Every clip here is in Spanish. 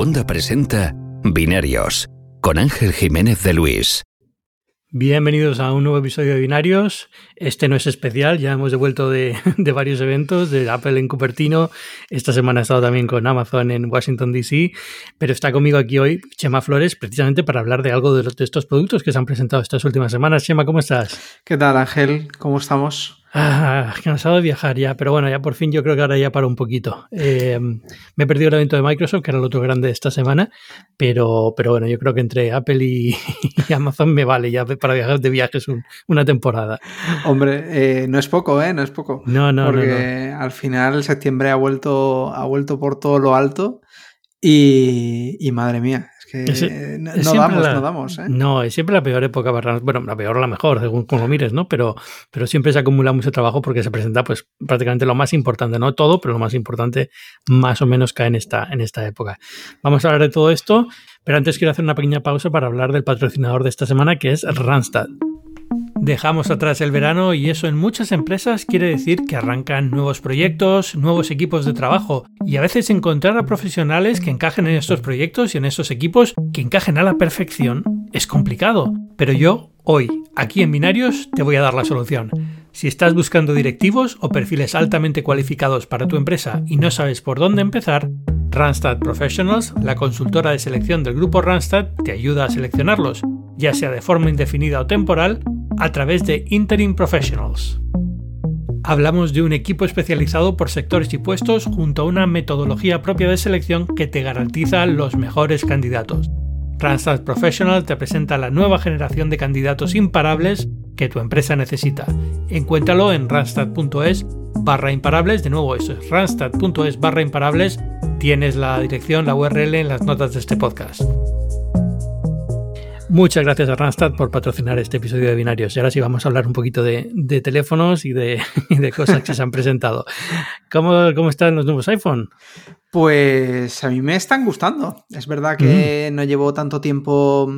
Segunda presenta Binarios con Ángel Jiménez de Luis. Bienvenidos a un nuevo episodio de Binarios. Este no es especial, ya hemos devuelto de, varios eventos, de Apple en Cupertino. Esta semana he estado también con Amazon en Washington, D.C. Pero está conmigo aquí hoy Chema Flores, precisamente para hablar de algo de, de estos productos que se han presentado estas últimas semanas. Chema, ¿cómo estás? ¿Qué tal, Ángel? ¿Cómo estamos? Ah, cansado de viajar ya, pero bueno, ya por fin yo creo que ahora ya paro un poquito. Eh, me he perdido el evento de Microsoft, que era el otro grande de esta semana, pero, pero bueno, yo creo que entre Apple y, Amazon me vale ya para viajar de viajes una temporada. Hombre, eh, no es poco, ¿eh? No es poco. No, no, Porque al final septiembre ha vuelto, ha vuelto por todo lo alto y, y madre mía, no, damos, no damos. ¿eh? No, es siempre la peor época Bueno, la peor o la mejor, según como mires, ¿no? Pero, pero siempre se acumula mucho trabajo porque se presenta, pues, prácticamente lo más importante, no todo, pero lo más importante más o menos cae en esta, en esta época. Vamos a hablar de todo esto, pero antes quiero hacer una pequeña pausa para hablar del patrocinador de esta semana, que es Randstad. Dejamos atrás el verano y eso en muchas empresas quiere decir que arrancan nuevos proyectos, nuevos equipos de trabajo y a veces encontrar a profesionales que encajen en estos proyectos y en esos equipos que encajen a la perfección es complicado. Pero yo, hoy, aquí en Binarios, te voy a dar la solución. Si estás buscando directivos o perfiles altamente cualificados para tu empresa y no sabes por dónde empezar, Randstad Professionals, la consultora de selección del grupo Randstad, te ayuda a seleccionarlos, ya sea de forma indefinida o temporal, a través de Interim Professionals. Hablamos de un equipo especializado por sectores y puestos junto a una metodología propia de selección que te garantiza los mejores candidatos. Randstad Professional te presenta la nueva generación de candidatos imparables que tu empresa necesita. Encuéntralo en randstad.es barra imparables. De nuevo, eso es randstad.es barra imparables. Tienes la dirección, la URL en las notas de este podcast. Muchas gracias a Randstad por patrocinar este episodio de Binarios. Y ahora sí vamos a hablar un poquito de, teléfonos y de, cosas que se han presentado. ¿Cómo, ¿Cómo, están los nuevos iPhone? Pues a mí me están gustando. Es verdad que mm. no llevo tanto tiempo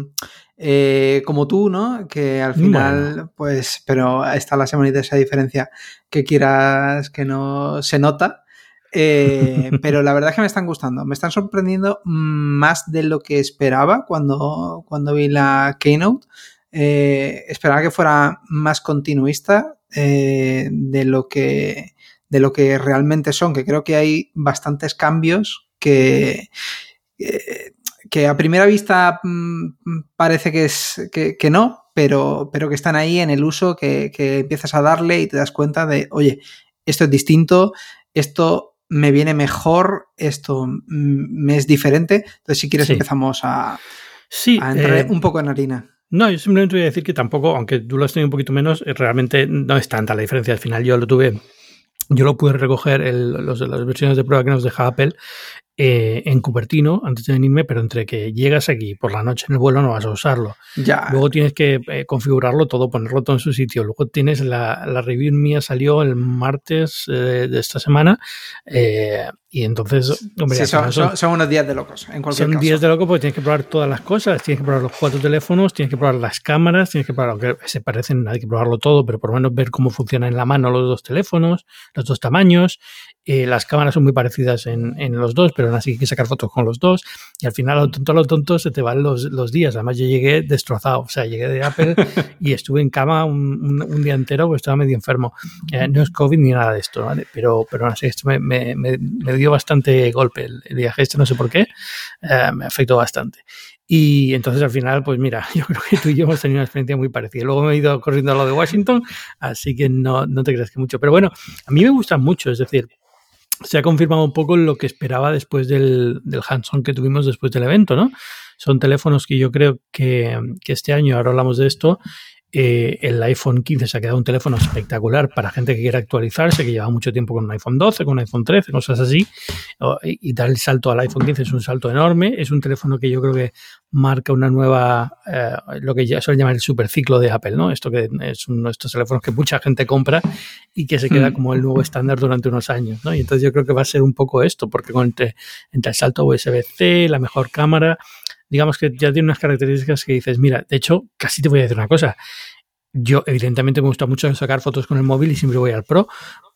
eh, como tú, ¿no? Que al final, pues, pero está la semana de esa diferencia que quieras que no se nota. Eh, pero la verdad es que me están gustando. Me están sorprendiendo más de lo que esperaba cuando, cuando vi la Keynote. Eh, esperaba que fuera más continuista eh, de, lo que, de lo que realmente son, que creo que hay bastantes cambios que, que a primera vista mm, parece que, es, que, no, pero, pero que están ahí en el uso que, que empiezas a darle y te das cuenta de, oye, esto es distinto, esto me viene mejor, esto me es diferente. Entonces, si quieres, empezamos a, sí, entrar eh, un poco en harina. No, yo simplemente voy a decir que tampoco, aunque tú lo has tenido un poquito menos, eh, realmente no es tanta la diferencia. Al final yo lo tuve, yo lo pude recoger los, las versiones de prueba que nos deja Apple eh, en Cupertino antes de venirme, pero entre que llegas aquí por la noche en el vuelo no vas a usarlo. Ya. Luego tienes que eh, configurarlo todo, ponerlo todo en su sitio. Luego tienes la, la review mía salió el martes eh, de esta semana y entonces, hombre, son, unos días de locos. En cualquier son días de locos porque tienes que probar todas las cosas, tienes que probar los cuatro teléfonos, tienes que probar las cámaras, tienes que probar, aunque se parecen, hay que probarlo todo, pero por lo menos ver cómo funciona en la mano los dos teléfonos, los dos tamaños eh, las cámaras son muy parecidas en, en, los dos, pero aún así hay que sacar fotos con los dos. Y al final, a lo tonto, a lo tonto, se te van los, los días. Además, yo llegué destrozado. O sea, llegué de Apple y estuve en cama un, un, día entero porque estaba medio enfermo. Eh, no es COVID ni nada de esto, ¿vale? Pero, pero aún así, esto me, me, me, dio bastante golpe. El, viaje este, no sé por qué, eh, me afectó bastante. Y entonces al final, pues mira, yo creo que tú y yo hemos tenido una experiencia muy parecida. Luego me he ido corriendo a lo de Washington, así que no, no te creas que mucho. Pero bueno, a mí me gustan mucho, es decir, se ha confirmado un poco lo que esperaba después del, del hands-on que tuvimos después del evento, ¿no? Son teléfonos que yo creo que, que este año, ahora hablamos de esto, eh, el iPhone 15 se ha quedado un teléfono espectacular para gente que quiera actualizarse, que lleva mucho tiempo con un iPhone 12, con un iPhone 13, cosas así. Y, dar el salto al iPhone 15 es un salto enorme. Es un teléfono que yo creo que marca una nueva, eh, lo que ya suelen llamar el superciclo de Apple, ¿no? Esto que es uno de estos teléfonos que mucha gente compra y que se queda mm. como el nuevo estándar durante unos años, ¿no? Y entonces yo creo que va a ser un poco esto, porque entre, entre el salto USB-C, la mejor cámara, digamos que ya tiene unas características que dices, mira, de hecho, casi te voy a decir una cosa. Yo, evidentemente, me gusta mucho sacar fotos con el móvil y siempre voy al Pro,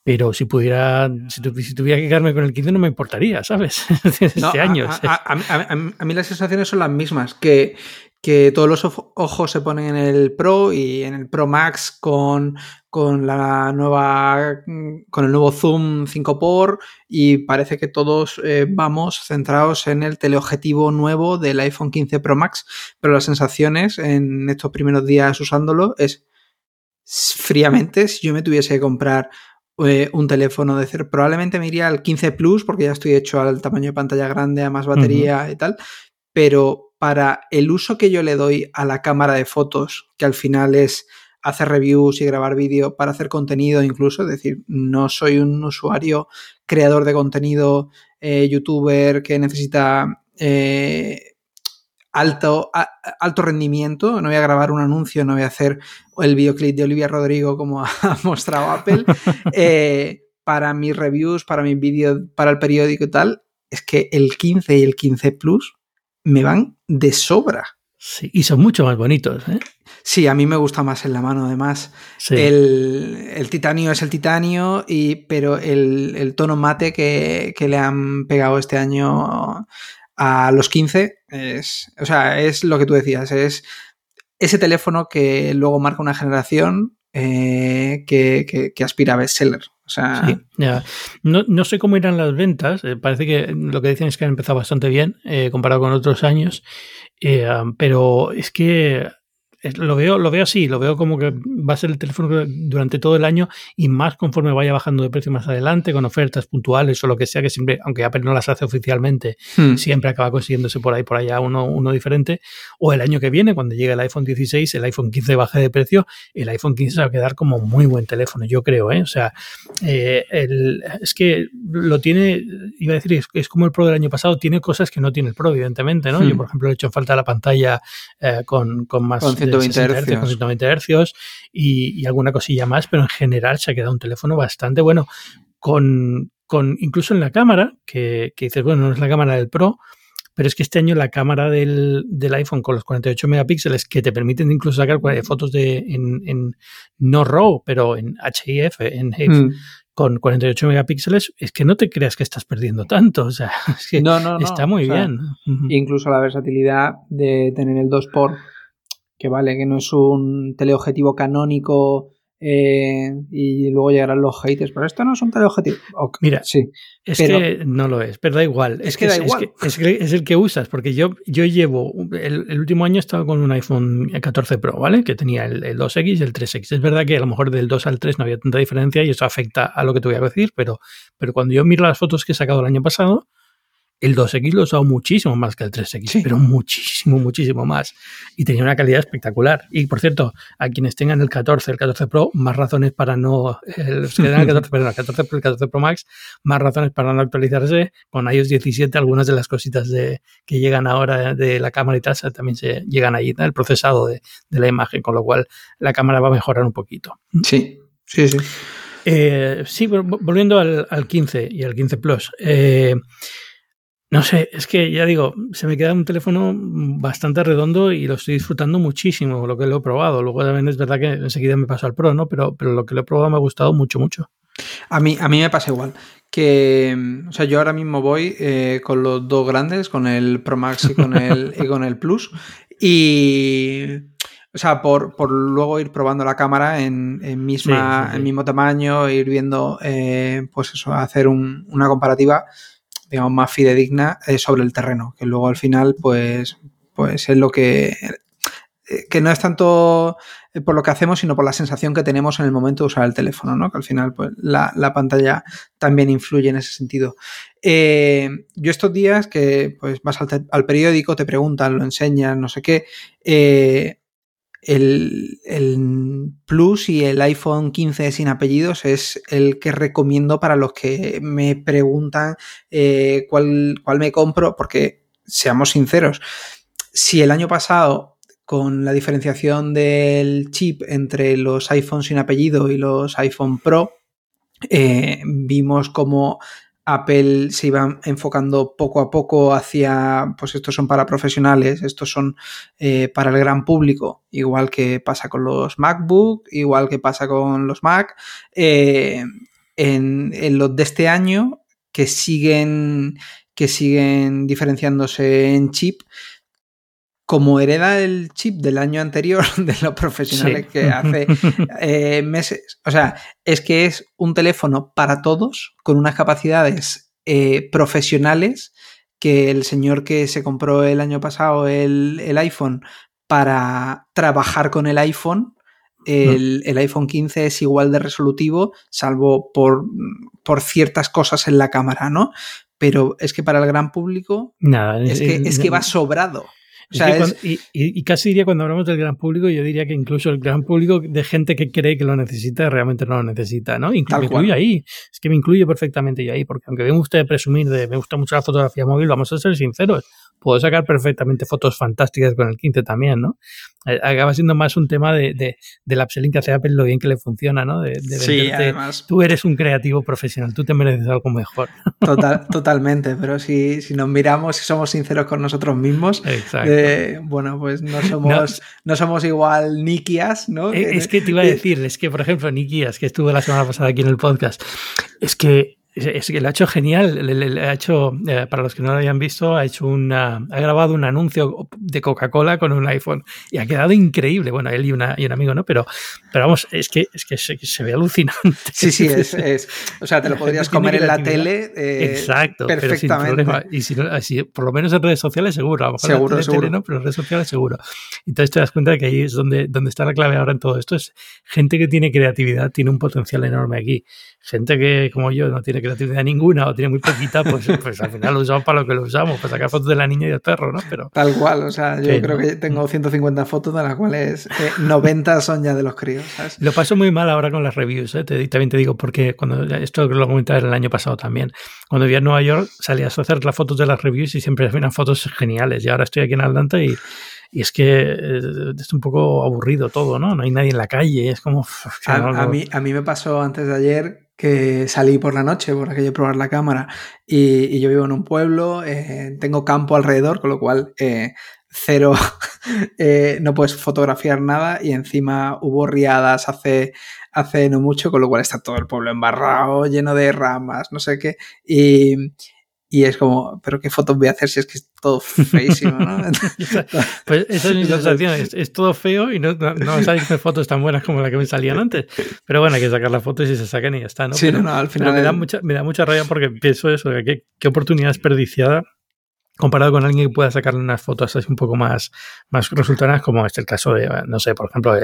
pero si pudiera, si, tuviera que quedarme con el 15 no me importaría, ¿sabes? este año. A, mí las sensaciones son las mismas, que, que todos los ojos se ponen en el Pro y en el Pro Max con, con la nueva con el nuevo zoom 5 por y parece que todos eh, vamos centrados en el teleobjetivo nuevo del iPhone 15 Pro Max, pero las sensaciones en estos primeros días usándolo es fríamente si yo me tuviese que comprar eh, un teléfono de cero, probablemente me iría al 15 Plus porque ya estoy hecho al tamaño de pantalla grande, a más batería y tal, pero para el uso que yo le doy a la cámara de fotos, que al final es hacer reviews y grabar vídeo para hacer contenido incluso, es decir, no soy un usuario creador de contenido, eh, youtuber que necesita eh, alto, alto rendimiento, no voy a grabar un anuncio, no voy a hacer el videoclip de Olivia Rodrigo como ha mostrado Apple, eh, para mis reviews, para mis vídeos, para el periódico y tal, es que el 15 y el 15 Plus me van de sobra. Sí, y son mucho más bonitos. ¿eh? Sí, a mí me gusta más en la mano, además. El, titanio es el titanio, y, pero el, tono mate que, que, le han pegado este año a los 15 es, o sea, es lo que tú decías, es ese teléfono que luego marca una generación eh, que, aspira a bestseller. O sea, no, no, sé cómo irán las ventas. Eh, parece que lo que dicen es que han empezado bastante bien eh, comparado con otros años. pero es que lo veo, lo veo así, lo veo como que va a ser el teléfono durante todo el año y más conforme vaya bajando de precio más adelante, con ofertas puntuales o lo que sea, que siempre, aunque Apple no las hace oficialmente, hmm. siempre acaba consiguiéndose por ahí, por allá uno, uno diferente. O el año que viene, cuando llegue el iPhone 16, el iPhone 15 baje de precio, el iPhone 15 se va a quedar como muy buen teléfono, yo creo, ¿eh? O sea, eh, es que lo tiene, iba a decir, es, es, como el Pro del año pasado, tiene cosas que no tiene el Pro, evidentemente, ¿no? Yo, hmm. por ejemplo, he hecho falta la pantalla eh, con, con más... 120 Hz, y, alguna cosilla más, pero en general se ha quedado un teléfono bastante bueno. Con, con incluso en la cámara, que, que, dices, bueno, no es la cámara del Pro, pero es que este año la cámara del, del, iPhone con los 48 megapíxeles que te permiten incluso sacar fotos de en, en no RAW, pero en HIF, en HIF, mm. con 48 megapíxeles, es que no te creas que estás perdiendo tanto. O sea, es que está muy bien. Incluso la versatilidad de tener el 2 por que vale, que no es un teleobjetivo canónico eh, y luego llegarán los haters, pero esto no es un teleobjetivo. Mira, sí, es que no lo es, pero da igual. Es, que, da igual. Es, el que usas, porque yo, yo llevo, el, último año he estado con un iPhone 14 Pro, ¿vale? Que tenía el, 2X y el 3X. Es verdad que a lo mejor del 2 al 3 no había tanta diferencia y eso afecta a lo que te voy a decir, pero, pero cuando yo miro las fotos que he sacado el año pasado, el 2X lo he usado muchísimo más que el 3X, pero muchísimo, muchísimo más. Y tenía una calidad espectacular. Y por cierto, a quienes tengan el 14, el 14 Pro, más razones para no. El, 14, perdón, el 14 Pro, el 14 Pro Max, más razones para no actualizarse. Con iOS 17, algunas de las cositas de, que llegan ahora de la cámara y tal también se llegan ahí, el procesado de, la imagen, con lo cual la cámara va a mejorar un poquito. Sí, sí, sí. Eh, sí, volviendo al, al, 15 y al 15 Plus. Eh, no sé, es que ya digo, se me queda un teléfono bastante redondo y lo estoy disfrutando muchísimo, lo que lo he probado. Luego también es verdad que enseguida me paso al Pro, ¿no? Pero, pero lo que lo he probado me ha gustado mucho, mucho. A mí, a mí me pasa igual. Que, o sea, yo ahora mismo voy eh, con los dos grandes, con el Pro Max y con el, y con el Plus. Y, o sea, por, por, luego ir probando la cámara en, en misma, mismo tamaño, ir viendo, eh, pues eso, hacer una comparativa digamos, más fidedigna eh, sobre el terreno, que luego al final, pues, pues es lo que, eh, que no es tanto eh, por lo que hacemos, sino por la sensación que tenemos en el momento de usar el teléfono, ¿no? Que al final, pues, la, pantalla también influye en ese sentido. yo estos días que, pues, vas al, al, periódico, te preguntan, lo enseñan, no sé qué, el, Plus y el iPhone 15 sin apellidos es el que recomiendo para los que me preguntan eh, cuál, cuál me compro, porque seamos sinceros, si el año pasado con la diferenciación del chip entre los iPhones sin apellido y los iPhone Pro, eh, vimos como Apple se iba enfocando poco a poco hacia, pues estos son para profesionales, estos son eh, para el gran público, igual que pasa con los MacBook, igual que pasa con los Mac. Eh, en, en los de este año, que siguen, que siguen diferenciándose en chip, como hereda el chip del año anterior de los profesionales que hace eh, meses, o sea, es que es un teléfono para todos con unas capacidades eh, profesionales que el señor que se compró el año pasado el, iPhone para trabajar con el iPhone, el, el, iPhone 15 es igual de resolutivo, salvo por, por ciertas cosas en la cámara, ¿no? Pero es que para el gran público es, que, es que va sobrado y, casi diría cuando hablamos del gran público, yo diría que incluso el gran público de gente que cree que lo necesita, realmente no lo necesita, ¿no? Incluso me incluyo ahí. Es que me incluye perfectamente yo ahí, porque aunque me guste presumir de me gusta mucho la fotografía móvil, vamos a ser sinceros puedo sacar perfectamente fotos fantásticas con el 15 también, ¿no? Acaba siendo más un tema de, de, del upselling que hace Apple, lo bien que le funciona, ¿no? De, sí, además. Tú eres un creativo profesional, tú te mereces algo mejor. Total, totalmente, pero si, si nos miramos, si somos sinceros con nosotros mismos, eh, bueno, pues no somos, no. somos igual Nikias, ¿no? Eh, es que te iba a decir, es que, por ejemplo, Nikias, que estuvo la semana pasada aquí en el podcast, es que es que lo ha hecho genial. Le, ha hecho, eh, para los que no lo hayan visto, ha hecho una, ha grabado un anuncio de Coca-Cola con un iPhone y ha quedado increíble. Bueno, él y, una, y un amigo, ¿no? Pero, pero vamos, es que, es que se, ve alucinante. Sí, sí, es, o sea, te lo podrías comer en la tele. Eh, Exacto, perfectamente. Pero sin Y si, así, por lo menos en redes sociales, seguro. A lo mejor seguro, en seguro. no, pero en redes sociales, seguro. Entonces te das cuenta de que ahí es donde, donde está la clave ahora en todo esto. Es gente que tiene creatividad, tiene un potencial enorme aquí gente que como yo no tiene creatividad ninguna o tiene muy poquita, pues, pues al final lo usamos para lo que lo usamos, para sacar fotos de la niña y del perro, ¿no? Pero, Tal cual, o sea, yo creo que tengo 150 fotos de las cuales 90 eh, son ya de los críos, ¿sabes? Lo paso muy mal ahora con las reviews, ¿eh? también te digo, porque cuando esto lo comentaba el año pasado también, cuando vivía en Nueva York salías a hacer las fotos de las reviews y siempre hacían fotos geniales y ahora estoy aquí en Atlanta y y es que eh, es un poco aburrido todo, ¿no? No hay nadie en la calle, es como... A, mí, a mí me pasó antes de ayer que salí por la noche por aquello probar la cámara y, yo vivo en un pueblo, eh, tengo campo alrededor, con lo cual eh, cero, no puedes fotografiar nada y encima hubo riadas hace, hace no mucho, con lo cual está todo el pueblo embarrado, lleno de ramas, no sé qué. Y es como, pero qué fotos voy a hacer si es que es todo feísimo, ¿no? pues esa es mi sensación, es, todo feo y no, no, no fotos tan buenas como las que me salían antes. Pero bueno, hay que sacar las fotos y se sacan y ya está, ¿no? Sí, no, no, al final. me, da mucha, me da mucha rabia porque pienso eso, que qué oportunidad desperdiciada comparado con alguien que pueda sacarle unas fotos así un poco más, más resultadas, como este el caso de, no sé, por ejemplo,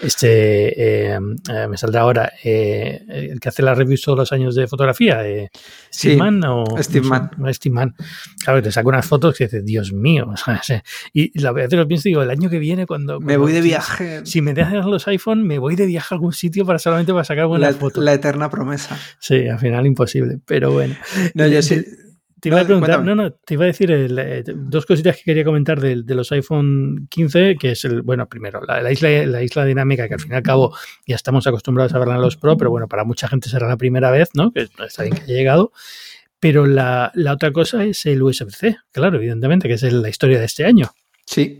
este, eh, eh, me saldrá ahora, eh, el que hace las reviews todos los años de fotografía, eh, Steve Mann o... Steve Mann. Steve Mann. Claro, te saca unas fotos que dices, Dios mío, y la verdad lo pienso, digo, el año que viene cuando... me voy de viaje. Si, me dejan los iPhone, me voy de viaje a algún sitio para solamente para sacar buenas fotos. La eterna promesa. Sí, al final imposible, pero bueno. No, yo sí te iba a preguntar, no, no, te iba a decir eh, dos cositas que quería comentar de, de, los iPhone 15, que es el, bueno, primero, la, isla, la isla dinámica, que al fin y al cabo ya estamos acostumbrados a verla en los Pro, pero bueno, para mucha gente será la primera vez, ¿no? Que está bien que haya llegado. Pero la, la otra cosa es el USB-C, claro, evidentemente, que es la historia de este año. Sí.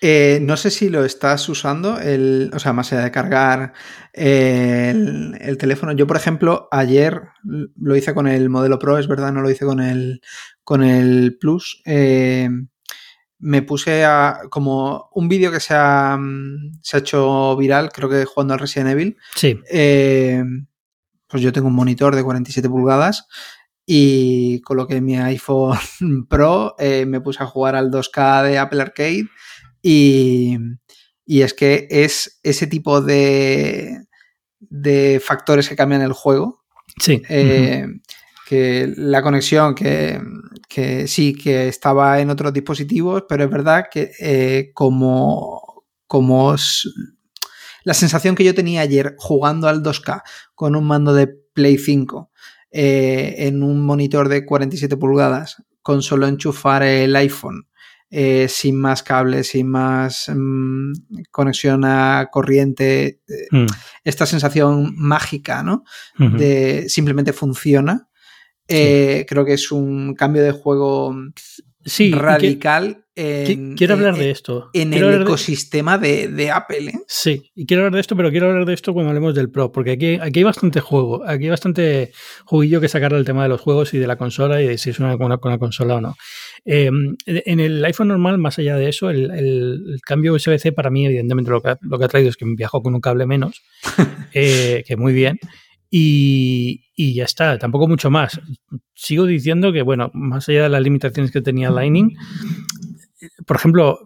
Eh, no sé si lo estás usando, el, o sea, más allá de cargar el, teléfono. Yo, por ejemplo, ayer lo hice con el modelo Pro, es verdad, no lo hice con el, con el Plus. Eh, me puse a como un vídeo que se ha, se ha hecho viral, creo que jugando al Resident Evil. Sí. Eh, pues yo tengo un monitor de 47 pulgadas y coloqué mi iPhone Pro, eh, me puse a jugar al 2K de Apple Arcade y, es que es ese tipo de, de factores que cambian el juego. Sí. Eh, que la conexión, que, sí, que estaba en otros dispositivos, pero es verdad que eh, como, como la sensación que yo tenía ayer jugando al 2K con un mando de Play 5 eh, en un monitor de 47 pulgadas con solo enchufar el iPhone. Eh, sin más cables, sin más mm, conexión a corriente, eh, mm. esta sensación mágica, ¿no? De simplemente funciona. Creo que es un cambio de juego sí, radical. quiero hablar de esto. En el ecosistema de, Apple. ¿eh? Sí, y quiero hablar de esto, pero quiero hablar de esto cuando hablemos del Pro, porque aquí, aquí hay bastante juego, aquí hay bastante juguillo que sacar del tema de los juegos y de la consola y de si es una, una, una consola o no. Em, en el iPhone normal, más allá de eso, el, cambio USB-C para mí, evidentemente, lo que, ha, lo que ha traído es que me viajo con un cable menos, eh, que muy bien. Y, y, ya está, tampoco mucho más. Sigo diciendo que, bueno, más allá de las limitaciones que tenía Lightning, por ejemplo,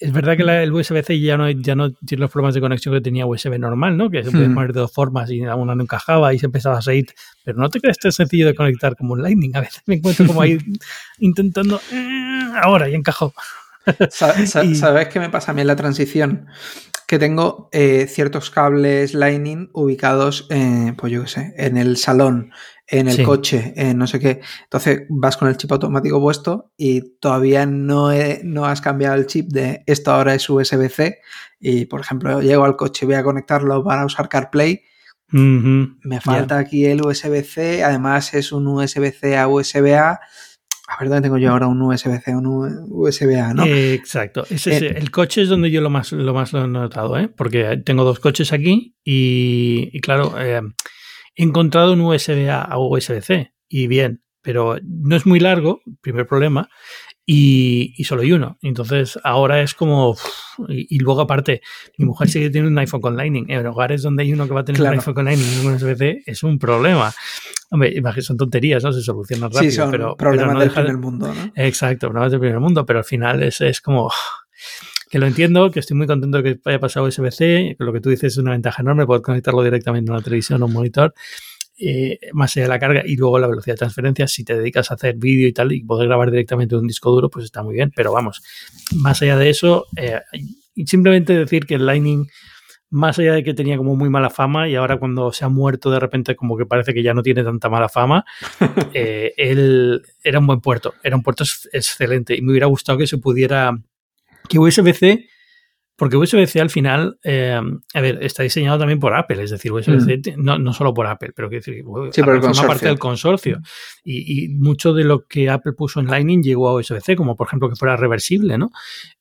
es verdad que el USB-C ya no, ya no tiene los problemas de conexión que tenía USB normal, ¿no? Que se puede hmm. poner de dos formas y una no encajaba y se empezaba a seguir. Pero no te crees tan sencillo de conectar como un Lightning. A veces me encuentro como ahí intentando. Eh, ahora y encajó. ¿Sabes qué me pasa a mí en la transición? Que tengo eh, ciertos cables Lightning ubicados, eh, pues yo qué sé, en el salón en el coche, en no sé qué. Entonces vas con el chip automático puesto y todavía no, no has cambiado el chip de esto ahora es USB-C y, por ejemplo, llego al coche, voy a conectarlo para usar CarPlay. Me falta aquí el USB-C, además es un USB-C a USB-A. A ver dónde tengo yo ahora un USB-C, un USB-A, ¿no? exacto. Eh, el coche es donde yo lo más lo, más lo he notado, ¿eh? Porque tengo dos coches aquí y, claro, eh, he encontrado un USB A o USB-C y bien, pero no es muy largo, primer problema, y, solo hay uno. Entonces ahora es como... y, luego aparte, mi mujer sigue teniendo un iPhone con Lightning. En hogares donde hay uno que va a tener un iPhone con Lightning y un USB-C es un problema. Hombre, son tonterías, ¿no? Se solucionan rápido. Sí, son pero, problemas del primer mundo, ¿no? Exacto, problemas del primer mundo, pero al final es, es como que lo entiendo, que estoy muy contento de que haya pasado USB-C, que lo que tú dices es una ventaja enorme, poder conectarlo directamente a una televisión o un monitor, eh, más allá de la carga y luego la velocidad de transferencia, si te dedicas a hacer vídeo y tal y poder grabar directamente un disco duro, pues está muy bien, pero vamos, más allá de eso, eh, simplemente decir que el Lightning más allá de que tenía como muy mala fama y ahora cuando se ha muerto de repente como que parece que ya no tiene tanta mala fama, eh, él era un buen puerto, era un puerto excelente. Y me hubiera gustado que se pudiera que USB-C, porque USB-C al final, eh, a ver, está diseñado también por Apple, es decir, USB-C mm. no, no, solo por Apple, pero que decir, forma parte del consorcio. Y, mucho de lo que Apple puso en Lightning llegó a USB-C, como por ejemplo que fuera reversible, ¿no?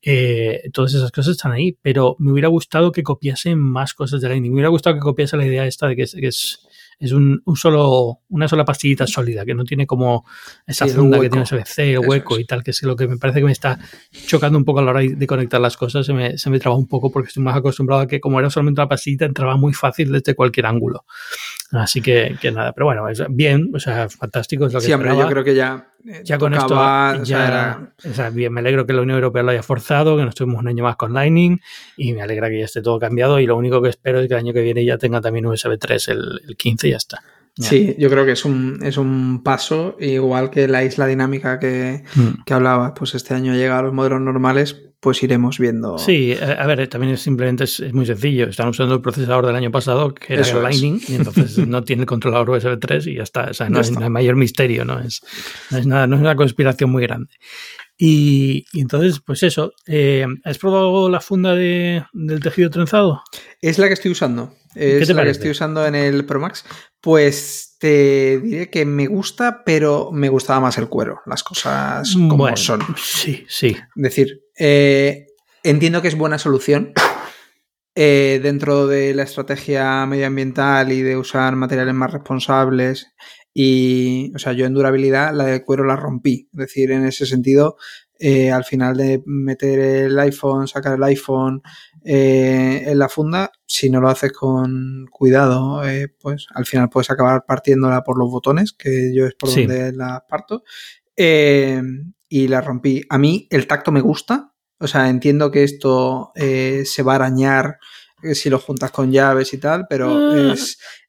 Eh, todas esas cosas están ahí, pero me hubiera gustado que copiasen más cosas de Lightning. Me hubiera gustado que copiase la idea esta de que es es un, solo, una sola pastillita sólida, que no tiene como esa funda que tiene USB-C, el hueco y tal, que es lo que me parece que me está chocando un poco a la hora de conectar las cosas, se me, se me traba un poco porque estoy más acostumbrado a que como era solamente una pastillita, entraba muy fácil desde cualquier ángulo. Así que, que nada, pero bueno, es bien, o sea, fantástico. Es lo que sí, yo creo que ya. Eh, ya con esto, ya, o sea, bien, me alegro que la Unión Europea lo haya forzado, que no estuvimos un año más con Lightning y me alegra que ya esté todo cambiado. Y lo único que espero es que el año que viene ya tenga también USB 3 el, el 15 y ya está. Sí, yo creo que es un, es un paso, igual que la isla dinámica que, mm. que hablaba, pues este año llega a los modelos normales, pues iremos viendo. Sí, a ver, también es simplemente es, muy sencillo. Están usando el procesador del año pasado, que era el Lightning, y entonces no tiene el controlador USB 3 y ya está. O sea, no, es, mayor misterio, ¿no es, no es nada, no es una conspiración muy grande. Y, entonces, pues eso, eh, ¿has probado la funda de, del tejido trenzado? Es la que estoy usando. Es la que estoy usando en el Pro Max. Pues te diré que me gusta, pero me gustaba más el cuero, las cosas como son. Sí, sí. Es decir, eh, entiendo que es buena solución eh, dentro de la estrategia medioambiental y de usar materiales más responsables. Y, o sea, yo en durabilidad la de cuero la rompí. Es decir, en ese sentido, eh, al final de meter el iPhone, sacar el iPhone en la funda, si no lo haces con cuidado, pues al final puedes acabar partiéndola por los botones, que yo es por donde la parto. Y la rompí. A mí el tacto me gusta, o sea, entiendo que esto eh, se va a arañar eh, si lo juntas con llaves y tal, pero ah.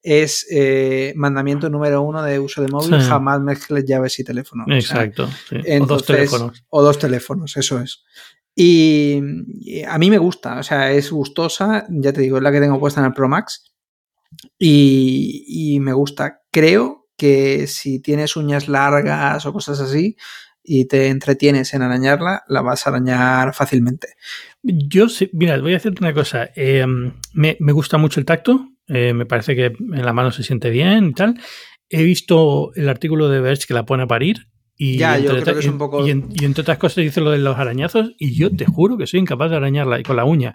es, eh, mandamiento número uno de uso de móvil, jamás mezcles llaves y teléfono. Exacto. o, dos teléfonos. O dos teléfonos, eso es. Y, a mí me gusta, o sea, es gustosa, ya te digo, es la que tengo puesta en el Pro Max y, y me gusta. Creo que si tienes uñas largas o cosas así, y te entretienes en arañarla, la vas a arañar fácilmente. Yo sí, mira, voy a decirte una cosa. Em, me, gusta mucho el tacto, eh, me parece que en la mano se siente bien y tal. he visto el artículo de Verge que la pone a parir y, Ya, yo entre, creo que es un poco- y, en- y entre otras cosas dice lo de los arañazos y yo te juro que soy incapaz de arañarla y con la uña.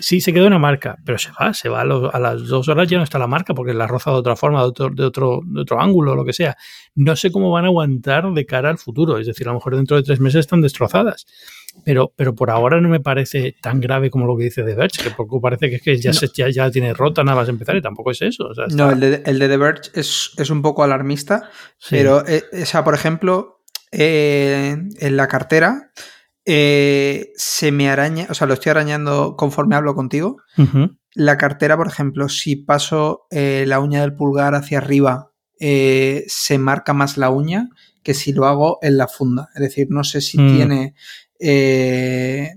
Sí, se queda una marca, pero se va, se va a, los- a las dos horas ya no está la marca porque la roza de otra forma, de otro, de otro, de otro ángulo, lo que sea. No sé cómo van a aguantar de cara al futuro, es decir, a lo mejor dentro de tres meses están destrozadas. Pero, pero por ahora no me parece tan grave como lo que dice The Verge, que poco parece que es que ya, No. se, ya, ya tiene rota nada más empezar y tampoco es eso. o sea, está- No, el de, el de The Verge es, es un poco alarmista, sí. pero, eh, o sea, por ejemplo, eh, en la cartera eh, se me araña, o sea, lo estoy arañando conforme hablo contigo. La cartera, por ejemplo, si paso eh, la uña del pulgar hacia arriba, se marca más la uña que si lo hago en la funda. Es decir, no sé si Mm. tiene. Eh,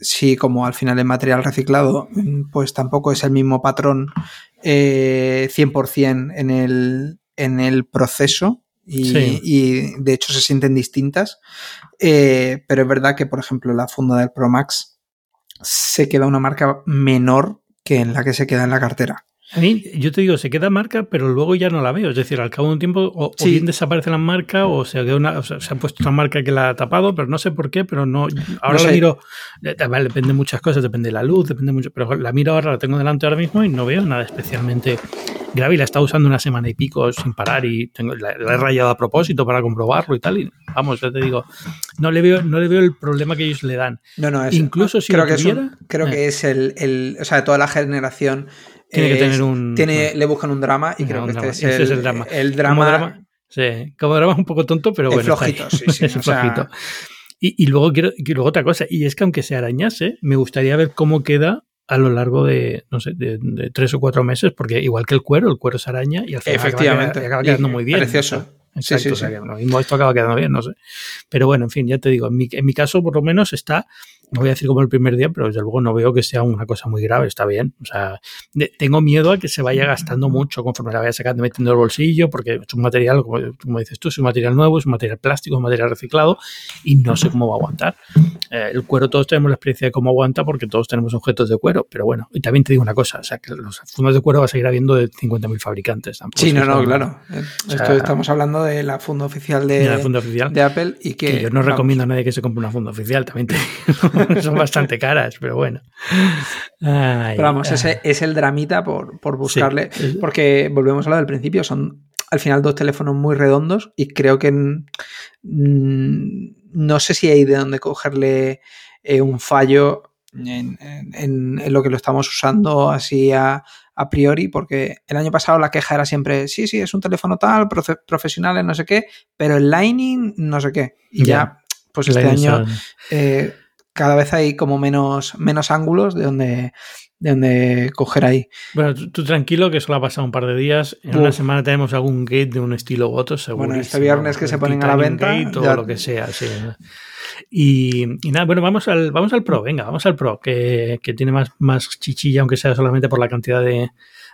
si como al final es material reciclado, pues tampoco es el mismo patrón eh, 100% en el, en el proceso. Y, Sí. y, de hecho se sienten distintas. Eh, pero es verdad que, por ejemplo, la funda del Pro Max se queda una marca menor que en la que se queda en la cartera. A mí, yo te digo, se queda marca, pero luego ya no la veo. Es decir, al cabo de un tiempo, o, bien desaparece la marca, o se, queda una, o sea, se ha puesto una marca que la ha tapado, pero no sé por qué, pero no. Ahora No la miro, eh, vale, depende de muchas cosas, depende de la luz, depende mucho, pero la miro ahora, la tengo delante ahora mismo y no veo nada especialmente grave. Y la he estado usando una semana y pico sin parar y tengo, la, la he rayado a propósito para comprobarlo y tal. Y vamos, ya te digo, no le veo, no le veo el problema que ellos le dan. No, no, es, Incluso si creo lo que, es un- tuviera, creo eh. que es el, el- O sea, toda la generación. Tiene que tener es- un- tiene- le buscan un drama y No, creo un que drama. este es el, es el drama. el Como drama. drama, sí, como drama es un poco tonto, pero Es bueno. ahí. flojito, sí, sí, es o sea- flojito. Y, y luego quiero, y luego otra cosa, y es que aunque se arañase, me gustaría ver cómo queda a lo largo de, no sé, de, de tres o cuatro meses, porque igual que el cuero, el cuero se araña y al final acaba Efectivamente. queda- acaba, quedando muy bien. precioso. O sea, Sí, Exacto, sí, o sea, sí. que lo mismo esto acaba quedando bien, no sé. Pero bueno, en fin, ya te digo, en mi, en mi caso por lo menos está, no voy a decir como el primer día, pero desde luego no veo que sea una cosa muy grave, está bien. O sea, de- tengo miedo a que se vaya gastando mucho conforme la vaya sacando metiendo el bolsillo, porque es un material, como, como dices tú, es un material nuevo, es un material plástico, es un material reciclado y no sé cómo va a aguantar. Eh, el cuero, todos tenemos la experiencia de cómo aguanta porque todos tenemos objetos de cuero, pero bueno, y también te digo una cosa, o sea, que los fundas de cuero vas a ir habiendo de 50.000 fabricantes. tampoco Sí, no, no, claro. Eh, sea- Esto estamos hablando de la funda oficial de, de la funda oficial. de Apple y que. Que yo no vamos, recomiendo a nadie que se compre una funda oficial, también te digo. Son bastante caras, pero bueno. Ay, Pero vamos, ay. ese es el dramita por, por buscarle. Sí. Porque volvemos a lo del principio, son al final dos teléfonos muy redondos y creo que no sé si hay de dónde cogerle eh, un fallo en, en- en- en lo que lo estamos usando así a, a priori, porque el año pasado la queja era siempre, sí, sí, es un teléfono tal, profe- profesional, no sé qué, pero el Lightning no sé qué. Y ya, Ya. pues este año eh, cada vez hay como menos, menos ángulos de donde, de donde coger ahí. Bueno, tú, tú tranquilo que solo ha pasado un par de días. En Uf. una semana tenemos algún gate de un estilo u otro, seguro. Bueno, este viernes que se ponen a la venta, o ya- lo que sea, sí. Y, y nada, bueno, vamos al, vamos al Pro, venga, vamos al Pro, que, que tiene más, más chichilla, aunque sea solamente por la cantidad de,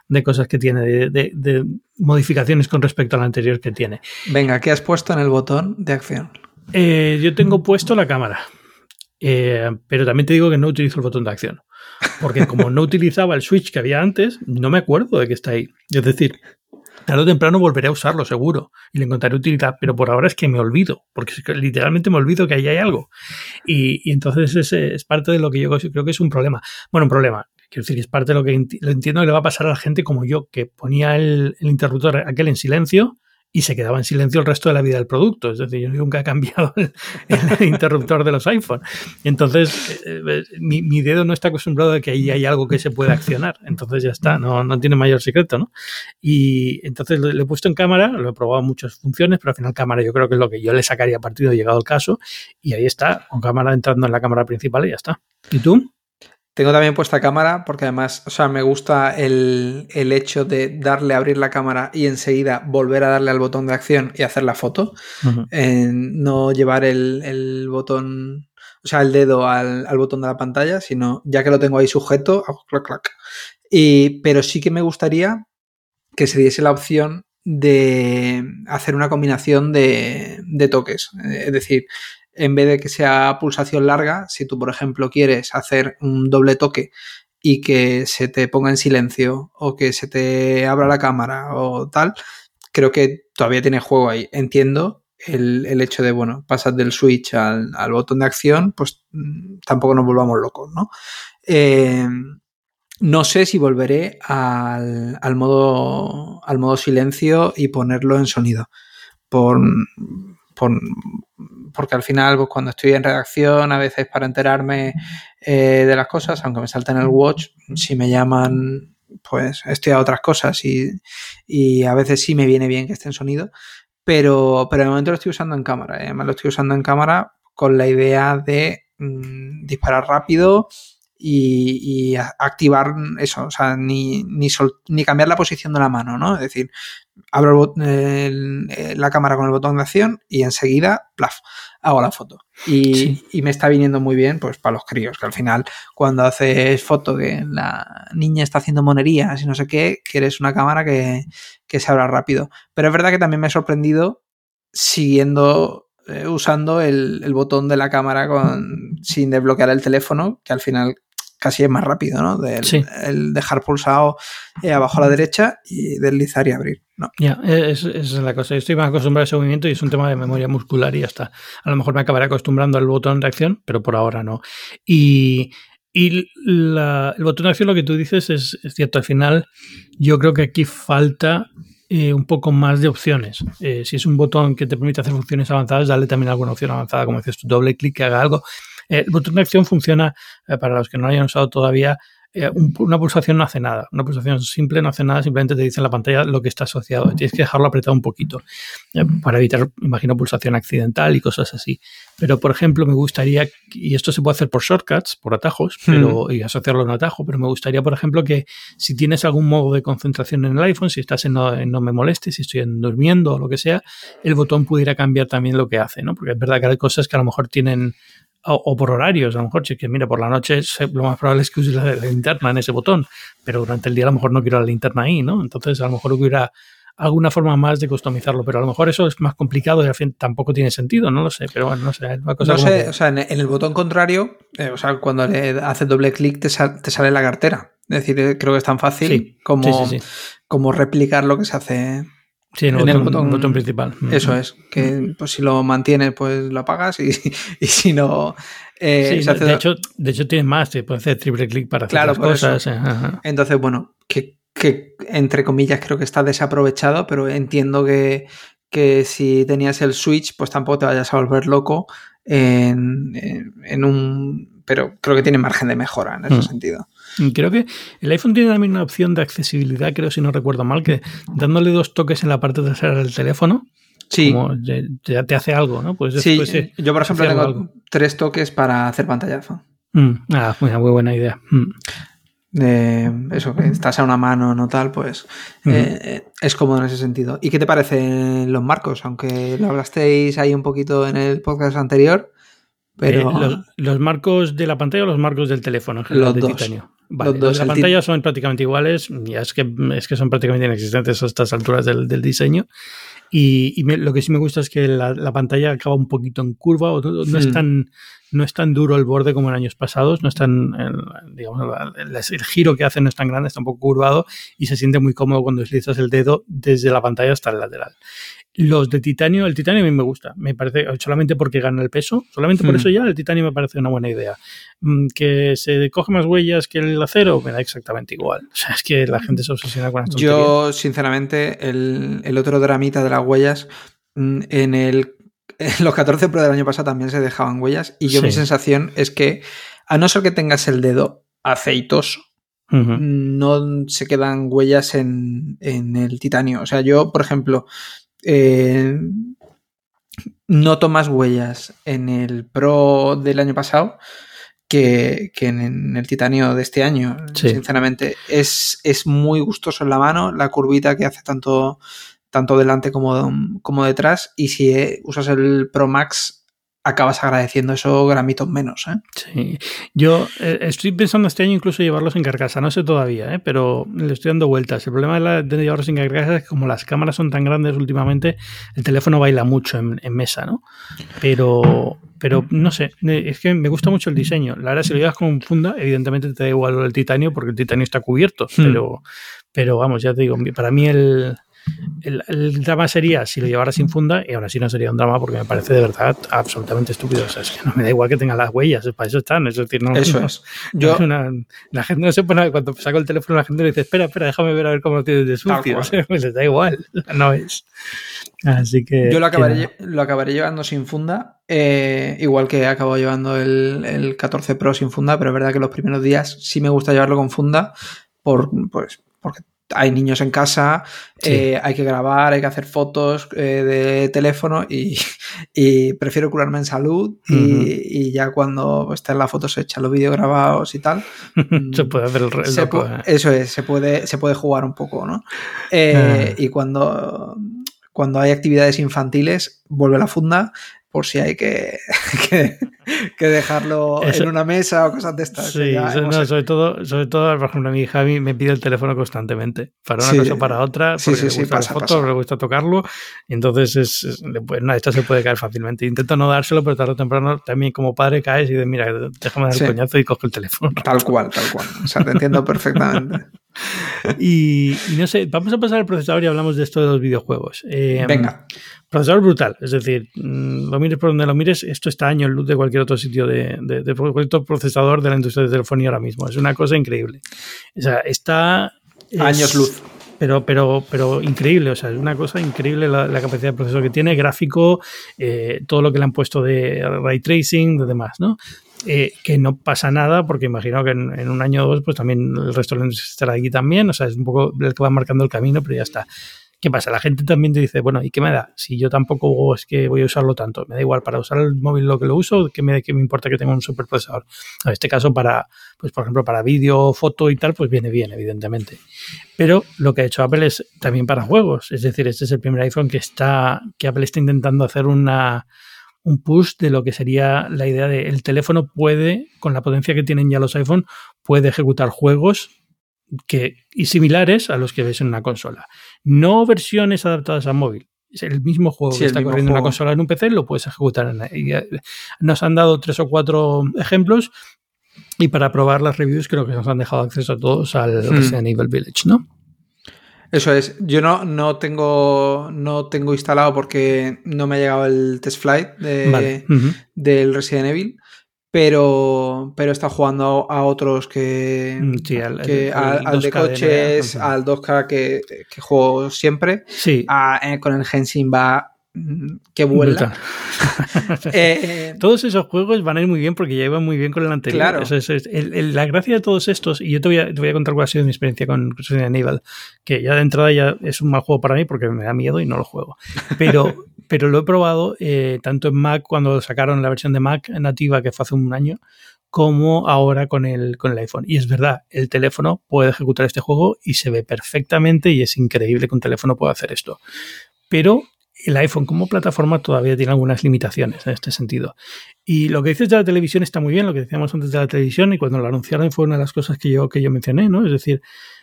de cosas que tiene, de, de- de modificaciones con respecto al anterior que tiene. Venga, ¿qué has puesto en el botón de acción? Eh, yo tengo puesto la cámara, Eh, pero también te digo que no utilizo el botón de acción. Porque como no utilizaba el switch que había antes, no me acuerdo de que está ahí. Es decir, tarde o temprano volveré a usarlo, seguro, y le encontraré utilidad, pero por ahora es que me olvido, porque es que literalmente me olvido que ahí hay algo. Y, y entonces es parte de lo que yo creo que es un problema. Bueno, un problema. Quiero decir, es parte de lo que enti- lo entiendo que le va a pasar a la gente como yo, que ponía el, el interruptor aquel en silencio y se quedaba en silencio el resto de la vida del producto. Es decir, yo nunca he cambiado el, el interruptor de los iPhone. Entonces, eh, eh, mi, mi dedo no está acostumbrado a que ahí hay algo que se puede accionar. Entonces ya está, no, no tiene mayor secreto, ¿no? Y entonces lo, lo he puesto en cámara, lo he probado muchas funciones, pero al final cámara yo creo que es lo que yo le sacaría partido llegado el caso. Y ahí está, con cámara entrando en la cámara principal y ya está. ¿Y tú? Tengo también puesta cámara porque además, o sea, me gusta el, el hecho de darle a abrir la cámara y enseguida volver a darle al botón de acción y hacer la foto. No llevar el, el botón, o sea, el dedo al, al botón de la pantalla, sino ya que lo tengo ahí sujeto, hago clac, clac. Y, pero sí que me gustaría que se diese la opción de hacer una combinación de, de toques. Eh, Es decir, en vez de que sea pulsación larga, si tú, por ejemplo, quieres hacer un doble toque y que se te ponga en silencio o que se te abra la cámara o tal, creo que todavía tiene juego ahí. Entiendo el, hecho de, bueno, pasar del switch al, botón de acción, pues mm, tampoco nos volvamos locos, ¿no? Eh, no sé si volveré al, al, modo, al modo silencio y ponerlo en sonido. Por, porque al final, pues, cuando estoy en redacción, a veces para enterarme eh, de las cosas, aunque me salten el watch, si me llaman, pues estoy a otras cosas y, y, a veces sí me viene bien que esté en sonido, pero, pero de momento lo estoy usando en cámara. Además, lo estoy usando en cámara con la idea de mm, disparar rápido y, activar eso, o sea, ni, ni, ni, cambiar la posición de la mano, ¿no? Es decir, abro la cámara con el botón de acción y enseguida, plaf, hago la foto. Y, me está viniendo muy bien, pues, para los críos, que al final, cuando haces foto que la niña está haciendo monerías y no sé qué, quieres una cámara que, se abra rápido. Pero es verdad que también me he sorprendido siguiendo eh, usando el, el, botón de la cámara con, sin desbloquear el teléfono, que al final casi es más rápido, ¿no? El dejar pulsado eh, abajo a la derecha y deslizar y abrir. ¿no? Ya, esa es la cosa. Yo estoy más acostumbrado a ese movimiento y es un tema de memoria muscular y ya está. A lo mejor me acabaré acostumbrando al botón de acción, pero por ahora no. Y, el botón de acción, lo que tú dices es, cierto. Al final, yo creo que aquí falta eh, un poco más de opciones. Eh, si es un botón que te permite hacer funciones avanzadas, dale también alguna opción avanzada, como dices tu doble clic que haga algo. Eh, el botón de acción funciona, eh, para los que no lo hayan usado todavía, eh, una pulsación no hace nada. Una pulsación simple no hace nada, simplemente te dice en la pantalla lo que está asociado. Tienes que dejarlo apretado un poquito para evitar, imagino, pulsación accidental y cosas así. Pero, por ejemplo, me gustaría, y esto se puede hacer por shortcuts, por atajos, hmm. y asociarlo a un atajo, pero me gustaría, por ejemplo, que si tienes algún modo de concentración en el iPhone, si estás en no, no me moleste, si estoy durmiendo o lo que sea, el botón pudiera cambiar también lo que hace, ¿no? Porque es verdad que hay cosas que a lo mejor tienen o, por horarios, a lo mejor, si que mira, por la noche lo más probable es que use la, linterna en ese botón, pero durante el día a lo mejor no quiero la linterna ahí, ¿no? Entonces a lo mejor hubiera alguna forma más de customizarlo, pero a lo mejor eso es más complicado y al fin tampoco tiene sentido, no lo sé, pero bueno, no sé, es una cosa No sé, o sea, en el botón contrario, eh, o sea, cuando le haces doble clic te, te, sale la cartera. Es decir, eh, creo que es tan fácil como, como replicar lo que se hace Sí, en el, botón, principal. Eso es, que pues si lo mantienes, pues lo apagas y, y si no... Eh, de, hecho, de hecho tienes más, te puedes hacer triple clic para hacer las cosas. Eh, Entonces, bueno, que, que, entre comillas creo que está desaprovechado, pero entiendo que, que si tenías el Switch, pues tampoco te vayas a volver loco en, en, un... Pero creo que tiene margen de mejora en ese mm. sentido. Creo que el iPhone tiene también una opción de accesibilidad, creo si no recuerdo mal, que dándole dos toques en la parte trasera del teléfono, sí. ya te hace algo, ¿no? Pues sí, yo por ejemplo tengo tres toques para hacer pantallazo. Mm, ah, muy, buena idea. Mm. eso, que estás a una mano, no tal, pues eh, eh, es cómodo en ese sentido. ¿Y qué te parecen los marcos? Aunque lo hablasteis ahí un poquito en el podcast anterior, pero... Eh, los, marcos de la pantalla o los marcos del teléfono, los de dos. titanio. Vale, los la pantalla son prácticamente iguales, ya es que, es que son prácticamente inexistentes a estas alturas del, del diseño. Y, lo que sí me gusta es que la, la pantalla acaba un poquito en curva, o no, es hmm. tan, no es tan duro el borde como en años pasados, no es tan, digamos, el, giro que hace no es tan grande, está un poco curvado y se siente muy cómodo cuando deslizas el dedo desde la pantalla hasta el lateral. Los de titanio, el titanio a mí me gusta, me parece, solamente porque gana el peso, solamente por hmm. eso ya el titanio me parece una buena idea. Mm, que se coge más huellas que el acero, me da exactamente igual. O sea, es que la gente se obsesiona con esto. Yo, sinceramente, el, el, otro dramita de las huellas, mm, en el en los 14 Pro del año pasado también se dejaban huellas y yo mi sensación es que a no ser que tengas el dedo aceitoso, no se quedan huellas en, en, el titanio. O sea, yo, por ejemplo, eh, noto más huellas en el Pro del año pasado que, en el titanio de este año. Sinceramente, es, es, muy gustoso en la mano, la curvita que hace tanto, tanto delante como, como detrás. Y si eh, usas el Pro Max, acabas agradeciendo esos gramitos menos. ¿eh? Sí, yo eh, estoy pensando este año incluso llevarlos en carcasa, no sé todavía, ¿eh? pero le estoy dando vueltas. El problema de, llevarlos en carcasa es que como las cámaras son tan grandes últimamente, el teléfono baila mucho en, mesa, ¿no? Pero, pero no sé, es que me gusta mucho el diseño. La verdad, si lo llevas con funda, evidentemente te da igual el titanio porque el titanio está cubierto, hmm. pero, pero vamos, ya te digo, para mí el el, drama sería si lo llevara sin funda y ahora sí no sería un drama porque me parece de verdad absolutamente estúpido. O sea, es que no me da igual que tenga las huellas, para eso están. Es decir, no, eso es. Yo, la gente no se pone, cuando saco el teléfono, la gente le dice, espera, espera, déjame ver a ver cómo lo tienes de sucio. O sea, pues les da igual, no es. Así que. Yo lo acabaré, lo acabaré llevando sin funda, eh, igual que he acabado llevando el, el 14 Pro sin funda, pero es verdad que los primeros días sí me gusta llevarlo con funda por, pues, porque hay niños en casa, eh, hay que grabar, hay que hacer fotos eh, de teléfono y, prefiero curarme en salud y, ya cuando estén las fotos hechas, los vídeos grabados y tal. se puede hacer el, ¿eh? Eso es, se puede, se puede jugar un poco, ¿no? Ah. Y cuando, cuando hay actividades infantiles, vuelve la funda por si hay que, que, dejarlo en una mesa o cosas de estas. Sí, sobre, todo, sobre todo, por ejemplo, mi hija me pide el teléfono constantemente, para una cosa o para otra, porque le gusta las fotos, le gusta tocarlo, entonces es, pues, no, esto se puede caer fácilmente. Intento no dárselo, pero tarde o temprano también como padre caes y dices, mira, déjame dar el coñazo y coge el teléfono. Tal cual, tal cual. O sea, te entiendo perfectamente. Y, no sé, vamos a pasar al procesador y hablamos de esto de los videojuegos. Eh, Venga. Procesador brutal, es decir, mm, lo mires por donde lo mires, esto está año en luz de cualquier otro sitio de, de, cualquier otro procesador de la industria de telefonía ahora mismo. Es una cosa increíble. O sea, está. Años luz. Pero, pero, pero increíble, o sea, es una cosa increíble la, capacidad de procesador que tiene, gráfico, eh, todo lo que le han puesto de ray tracing, de demás, ¿no? Eh, que no pasa nada, porque imagino que en, un año o dos, pues también el resto de la estará aquí también, o sea, es un poco el que va marcando el camino, pero ya está. ¿Qué pasa? La gente también te dice, bueno, ¿y qué me da? Si yo tampoco es que voy a usarlo tanto, me da igual, para usar el móvil lo que lo uso, ¿qué me, qué me importa que tenga un superprocesador? En este caso, para, pues por ejemplo, para vídeo, foto y tal, pues viene bien, evidentemente. Pero lo que ha hecho Apple es también para juegos, es decir, este es el primer iPhone que está, que Apple está intentando hacer una, un push de lo que sería la idea de el teléfono puede, con la potencia que tienen ya los iPhone, puede ejecutar juegos que, y similares a los que ves en una consola. No versiones adaptadas a móvil. Es el mismo juego que está corriendo en una consola en un PC, lo puedes ejecutar. En, eh, nos han dado tres o cuatro ejemplos y para probar las reviews creo que nos han dejado acceso a todos al hmm. Resident Evil Village, ¿no? Eso es. Yo no, no tengo no tengo instalado porque no me ha llegado el test flight de, del Resident Evil pero, pero está jugando a otros que, mm, sí, al, de coches, al 2K que, que, juego siempre. Sí. Eh, con el Genshin va que vuela. Eh, todos esos juegos van a ir muy bien porque ya iban muy bien con el anterior. Claro. la gracia de todos estos, y yo te voy, a, te voy a contar cuál ha sido mi experiencia con Resident Evil, que ya de entrada ya es un mal juego para mí porque me da miedo y no lo juego. Pero pero lo he probado eh, tanto en Mac cuando sacaron la versión de Mac nativa que fue hace un año, como ahora con el, con el iPhone. Y es verdad, el teléfono puede ejecutar este juego y se ve perfectamente y es increíble que un teléfono pueda hacer esto. Pero el iPhone como plataforma todavía tiene algunas limitaciones en este sentido. Y lo que dices de la televisión está muy bien, lo que decíamos antes de la televisión y cuando lo anunciaron fue una de las cosas que yo, que yo mencioné, ¿no? Es decir,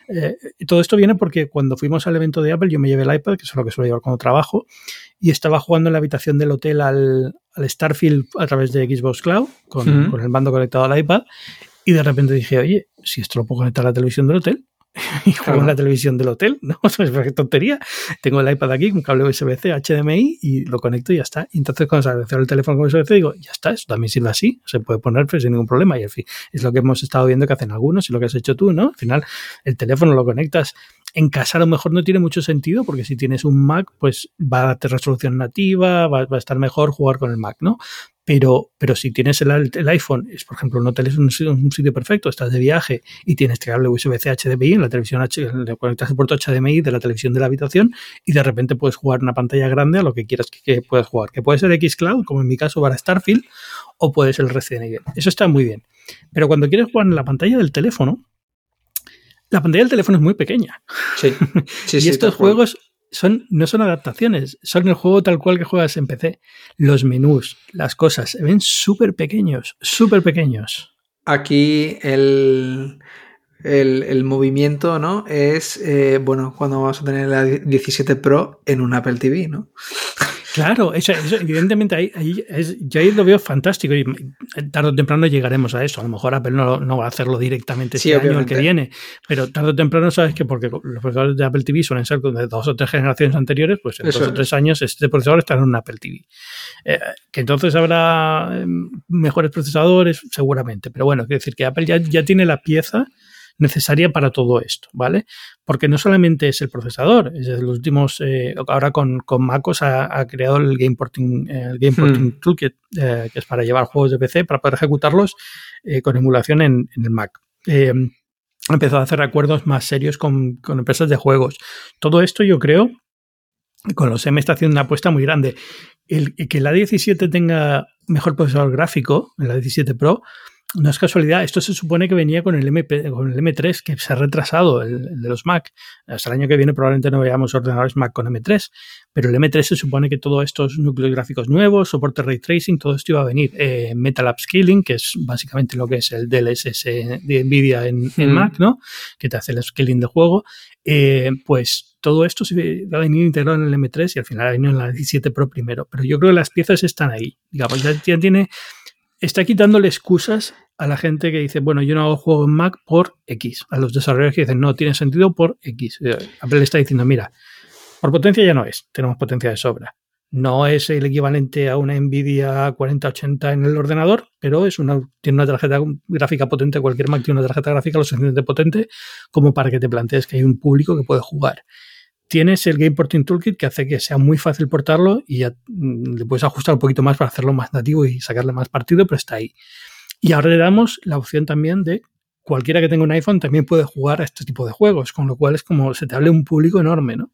eh, todo esto viene porque cuando fuimos al evento de Apple yo me llevé el iPad, que es lo que suelo llevar cuando trabajo, y estaba jugando en la habitación del hotel al, Starfield a través de Xbox Cloud, con, con, el mando conectado al iPad, y de repente dije, oye, si esto lo puedo conectar a la televisión del hotel, y juego en la televisión del hotel, ¿no? qué tontería. Tengo el iPad aquí, un cable USB-C, HDMI y lo conecto y ya está. entonces cuando se el teléfono con USB-C digo, ya está, eso también sirve así, se puede poner sin ningún problema. Y al fin, es lo que hemos estado viendo que hacen algunos y lo que has hecho tú, ¿no? Al final, el teléfono lo conectas en casa a lo mejor no tiene mucho sentido porque si tienes un Mac, pues va a darte resolución nativa, va, va, a estar mejor jugar con el Mac, ¿no? Pero, pero si tienes el, el iPhone, es por ejemplo un hotel es un, sitio perfecto, estás de viaje y tienes cable USB-C HDMI en la televisión H, le conectas el puerto HDMI de la televisión de la habitación y de repente puedes jugar una pantalla grande a lo que quieras que, puedas jugar, que puede ser Xcloud, como en mi caso para Starfield, o puede ser el Resident Evil. Eso está muy bien. Pero cuando quieres jugar en la pantalla del teléfono, la pantalla del teléfono es muy pequeña. Sí, sí, y estos juegos son, no son adaptaciones, son el juego tal cual que juegas en PC. Los menús, las cosas, se ven súper pequeños, súper pequeños. Aquí el, el, movimiento, ¿no? Es, eh, bueno, cuando vamos a tener la 17 Pro en un Apple TV, ¿no? Claro, eso, evidentemente ahí, ahí yo ahí lo veo fantástico y tarde o temprano llegaremos a eso. A lo mejor Apple no, no va a hacerlo directamente este año el que viene, pero tarde o temprano sabes que porque los procesadores de Apple TV suelen ser de dos o tres generaciones anteriores, pues en dos o tres años este procesador estará en un Apple TV. Eh, que entonces habrá em, mejores procesadores, seguramente, pero bueno, quiero decir que Apple ya, ya tiene la pieza necesaria para todo esto, ¿vale? Porque no solamente es el procesador, es los últimos, eh, ahora con, con MacOS ha, creado el Game Porting, el Game Porting hmm. Toolkit, eh, que es para llevar juegos de PC, para poder ejecutarlos eh, con emulación en, el Mac. ha empezado a hacer acuerdos más serios con, con empresas de juegos. Todo esto yo creo con los M está haciendo una apuesta muy grande. El, que la 17 tenga mejor procesador gráfico, la 17 Pro, no es casualidad, esto se supone que venía con el, MP, con el M3, que se ha retrasado, el, de los Mac. Hasta el año que viene probablemente no veamos ordenadores Mac con M3, pero el M3 se supone que todos estos núcleos gráficos nuevos, soporte ray tracing, todo esto iba a venir. Eh, Metal Upscaling, que es básicamente lo que es el DLSS de NVIDIA en, mm. Mac, ¿no? Que te hace el scaling del juego. Eh, pues todo esto se va a venir integrado en el M3 y al final ha venido en la 17 Pro primero. Pero yo creo que las piezas están ahí. Digamos, ya tiene está quitándole excusas a la gente que dice, bueno, yo no hago juego en Mac por X. A los desarrolladores que dicen, no, tiene sentido por X. Eh, Apple está diciendo, mira, por potencia ya no es, tenemos potencia de sobra. No es el equivalente a una Nvidia 4080 en el ordenador, pero es una, tiene una tarjeta gráfica potente. Cualquier Mac tiene una tarjeta gráfica lo suficientemente potente como para que te plantees que hay un público que puede jugar tienes el Game Porting Toolkit que hace que sea muy fácil portarlo y ya mm, le puedes ajustar un poquito más para hacerlo más nativo y sacarle más partido, pero está ahí. Y ahora le damos la opción también de cualquiera que tenga un iPhone también puede jugar a este tipo de juegos, con lo cual es como se te hable un público enorme, ¿no?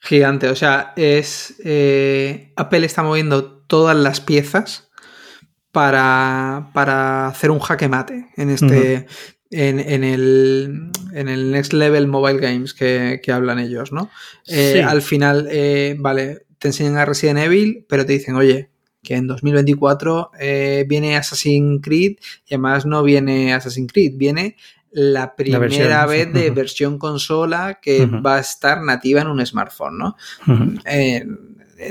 Gigante, o sea, es eh, Apple está moviendo todas las piezas para, para hacer un jaque mate en este, en, el, en el Next Level Mobile Games que, hablan ellos, ¿no? Eh, al final, eh, vale, te enseñan a Resident Evil, pero te dicen, oye, que en 2024 eh, viene Assassin's Creed y además no viene Assassin's Creed, viene la primera vez de versión consola que va a estar nativa en un smartphone, ¿no?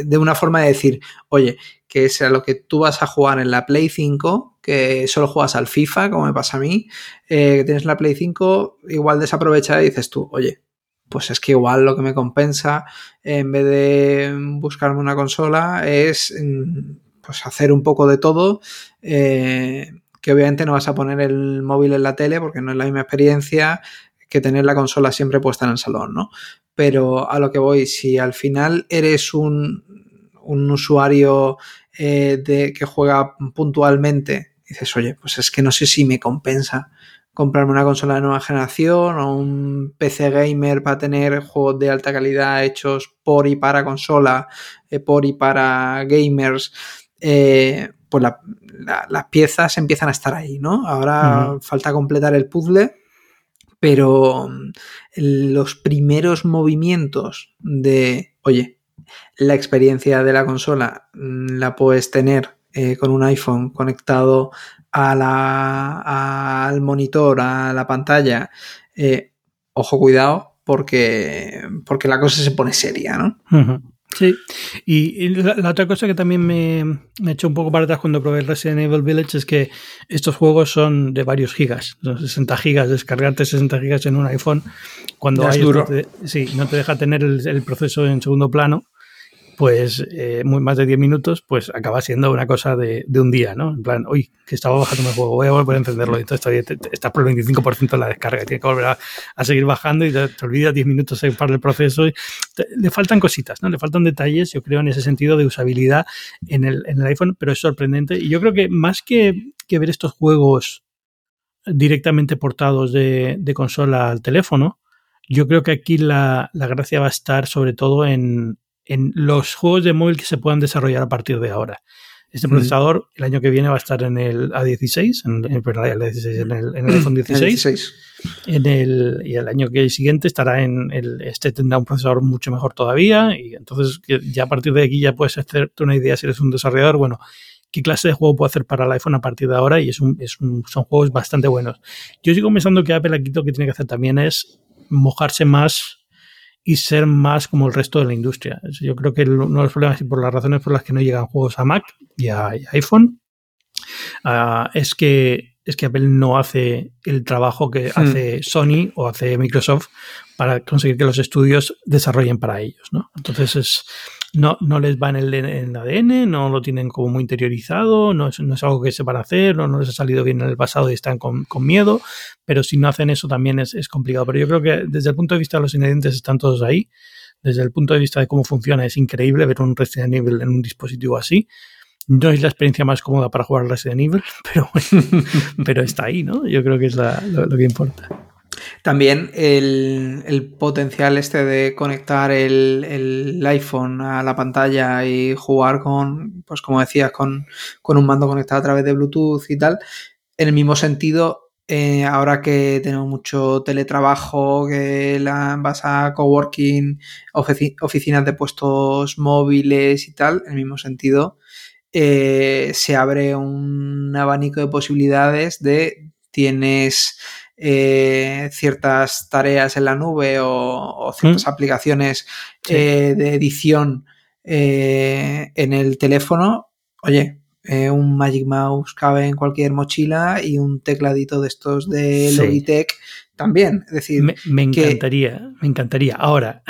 de una forma de decir, oye, que sea lo que tú vas a jugar en la Play 5, que solo juegas al FIFA, como me pasa a mí, eh, que tienes la Play 5, igual desaprovechada y dices tú, oye, pues es que igual lo que me compensa, en vez de buscarme una consola, es mm, pues hacer un poco de todo. Eh, que obviamente no vas a poner el móvil en la tele porque no es la misma experiencia que tener la consola siempre puesta en el salón, ¿no? Pero a lo que voy, si al final eres un, un usuario eh, de, que juega puntualmente, dices, oye, pues es que no sé si me compensa comprarme una consola de nueva generación o un PC gamer para tener juegos de alta calidad hechos por y para consola, eh, por y para gamers, eh, pues las piezas empiezan a estar ahí, ¿no? Ahora falta completar el puzzle, pero mm, los primeros movimientos de, oye, la experiencia de la consola mm, la puedes tener eh, con un iPhone conectado a la, al monitor, a la pantalla. Eh, ojo, cuidado, porque, porque la cosa se pone seria, ¿no? Sí, y, la, otra cosa que también me, me echó un poco para atrás cuando probé Resident Evil Village es que estos juegos son de varios gigas, 60 gigas, descargarte 60 gigas en un iPhone cuando hay duro. sí, no te deja tener el, proceso en segundo plano pues eh, más de 10 minutos, pues acaba siendo una cosa de, un día, ¿no? En plan, uy, que estaba bajando el juego, voy a volver a encenderlo. Y entonces estás por el 25% de la descarga, tienes que volver a, seguir bajando y te, olvidas 10 minutos para el proceso. Y le faltan cositas, ¿no? Le faltan detalles, yo creo, en ese sentido de usabilidad en el, en el iPhone, pero es sorprendente. Y yo creo que más que, que ver estos juegos directamente portados de, de consola al teléfono, yo creo que aquí la, la gracia va a estar sobre todo en, en los juegos de móvil que se puedan desarrollar a partir de ahora. Este procesador el año que viene va a estar en el A16, en, en, el, en el, iPhone 16. En el, y el año que siguiente estará en el. Este tendrá un procesador mucho mejor todavía. Y entonces, ya a partir de aquí ya puedes hacerte una idea si eres un desarrollador. Bueno, qué clase de juego puedo hacer para el iPhone a partir de ahora. Y es un, es un, son juegos bastante buenos. Yo sigo pensando que Apple aquí lo que tiene que hacer también es mojarse más y ser más como el resto de la industria. Yo creo que uno de los problemas y por las razones por las que no llegan juegos a Mac y a, iPhone uh, es que es que Apple no hace el trabajo que hmm. hace Sony o hace Microsoft para conseguir que los estudios desarrollen para ellos, ¿no? Entonces es, no, no les va en el, ADN, no lo tienen como muy interiorizado, no es, no es algo que se van a hacer, no, no, les ha salido bien en el pasado y están con, con miedo, pero si no hacen eso también es, es, complicado. Pero yo creo que desde el punto de vista de los ingredientes están todos ahí, desde el punto de vista de cómo funciona es increíble ver un Resident Evil en un dispositivo así no es la experiencia más cómoda para jugar Resident Evil, pero, pero está ahí, ¿no? Yo creo que es lo, que importa. También el, potencial este de conectar el, iPhone a la pantalla y jugar con, pues como decías, con, un mando conectado a través de Bluetooth y tal, en el mismo sentido, eh, ahora que tenemos mucho teletrabajo, que la, vas a coworking, oficinas de puestos móviles y tal, en el mismo sentido, eh, se abre un abanico de posibilidades de tienes eh, ciertas tareas en la nube o, ciertas mm. aplicaciones eh, de edición en el teléfono. Oye, un Magic Mouse cabe en cualquier mochila y un tecladito de estos de Logitech también. Es decir, me, encantaría, me encantaría. Ahora,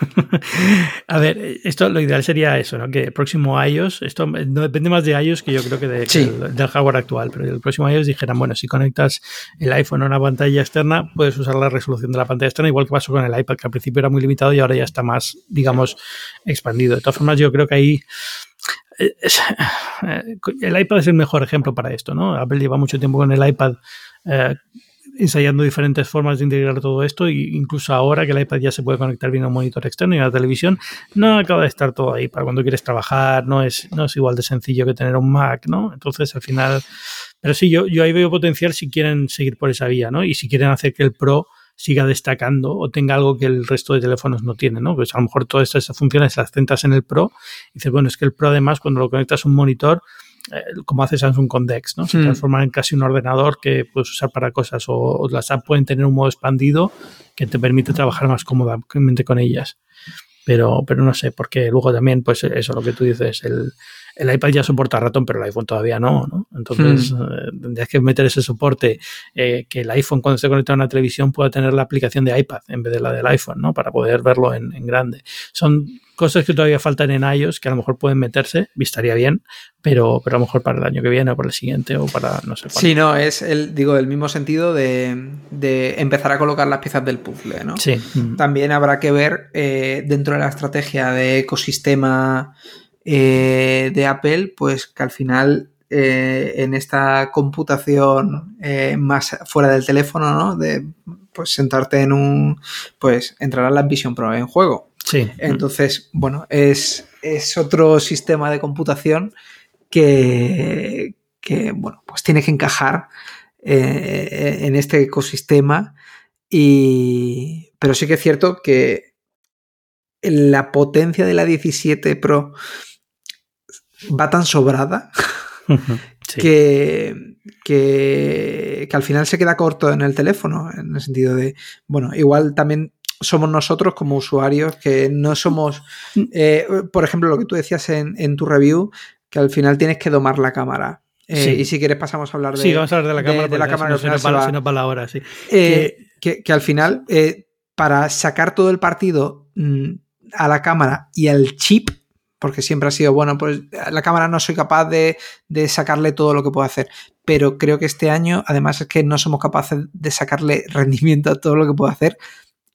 a ver, esto lo ideal sería eso, ¿no? Que el próximo iOS, esto no depende más de iOS que yo creo que, del, hardware actual, pero el próximo iOS dijeran, bueno, si conectas el iPhone a una pantalla externa, puedes usar la resolución de la pantalla externa, igual que pasó con el iPad, que al principio era muy limitado y ahora ya está más, digamos, expandido. De todas formas, yo creo que ahí eh, el iPad es el mejor ejemplo para esto, ¿no? Apple lleva mucho tiempo con el iPad eh, ensayando diferentes formas de integrar todo esto e incluso ahora que el iPad ya se puede conectar bien a un monitor externo y a la televisión, no acaba de estar todo ahí para cuando quieres trabajar, no es, no es igual de sencillo que tener un Mac, ¿no? Entonces al final, pero sí, yo, yo ahí veo potencial si quieren seguir por esa vía, ¿no? Y si quieren hacer que el Pro siga destacando o tenga algo que el resto de teléfonos no tiene, ¿no? Pues a lo mejor todas estas funciones las centras en el Pro y dices, bueno, es que el Pro además cuando lo conectas a un monitor como hace Samsung con Dex, ¿no? Se hmm. transforma en casi un ordenador que puedes usar para cosas o, las apps pueden tener un modo expandido que te permite trabajar más cómodamente con ellas. Pero, pero no sé, porque luego también, pues eso, lo que tú dices, el, el iPad ya soporta ratón, pero el iPhone todavía no, ¿no? Entonces, eh, tendrías que meter ese soporte, eh, que el iPhone cuando se conecta a una televisión pueda tener la aplicación de iPad en vez de la del iPhone, ¿no? Para poder verlo en, en grande. Son cosas que todavía faltan en iOS que a lo mejor pueden meterse, estaría bien, pero, pero a lo mejor para el año que viene o para el siguiente o para no sé cuándo. Sí, no, es el, digo, el mismo sentido de, de, empezar a colocar las piezas del puzzle, ¿no? Sí. También habrá que ver eh, dentro de la estrategia de ecosistema eh, de Apple, pues que al final eh, en esta computación más fuera del teléfono, ¿no? De pues sentarte en un, pues entrará la Vision Pro en juego. Sí. Entonces, bueno, es, es otro sistema de computación que, que, bueno, pues tiene que encajar eh, en este ecosistema. Y, pero sí que es cierto que la potencia de la 17 Pro va tan sobrada que, que, que, al final se queda corto en el teléfono, en el sentido de, bueno, igual también somos nosotros como usuarios que no somos, eh, por ejemplo, lo que tú decías en, tu review, que al final tienes que domar la cámara. Eh, y si quieres pasamos a hablar de, sí, vamos a hablar de la cámara, de, la cámara si no, para, la hora, sí. Eh, que, que, al final, para sacar todo el partido mm, a la cámara y al chip, porque siempre ha sido, bueno, pues la cámara no soy capaz de, de, sacarle todo lo que puedo hacer, pero creo que este año, además es que no somos capaces de sacarle rendimiento a todo lo que puedo hacer,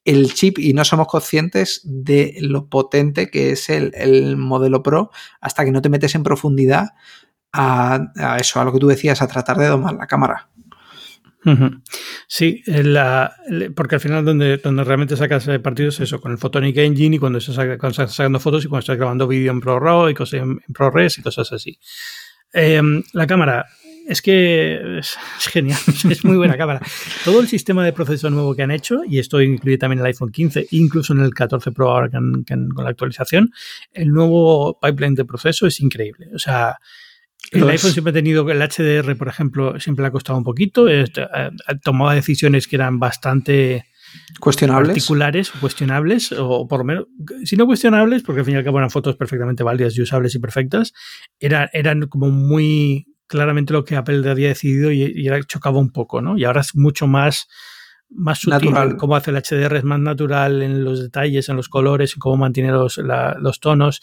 el chip y no somos conscientes de lo potente que es el, modelo Pro hasta que no te metes en profundidad a, eso, a lo que tú decías, a tratar de domar la cámara. Sí, porque al final donde, donde realmente sacas partidos es eso, con el Photonic Engine y cuando estás, sacando fotos y cuando estás grabando vídeo en ProRAW y cosas en, ProRes y cosas así. Em, la cámara, es que es, genial, es muy buena cámara. Todo el sistema de proceso nuevo que han hecho, y esto incluye también el iPhone 15, incluso en el 14 Pro ahora con la actualización, el nuevo pipeline de proceso es increíble. O sea, el iPhone siempre ha tenido el HDR, por ejemplo, siempre le ha costado un poquito, tomaba decisiones que eran bastante cuestionables, particulares, cuestionables, o por lo menos, si no cuestionables, porque al fin y al cabo eran fotos perfectamente válidas y usables y perfectas, era, eran como muy claramente lo que Apple había decidido y, y era, chocaba un poco, ¿no? Y ahora es mucho más más sutil, natural. cómo hace el HDR es más natural en los detalles, en los colores, en cómo mantiene los, la, los tonos.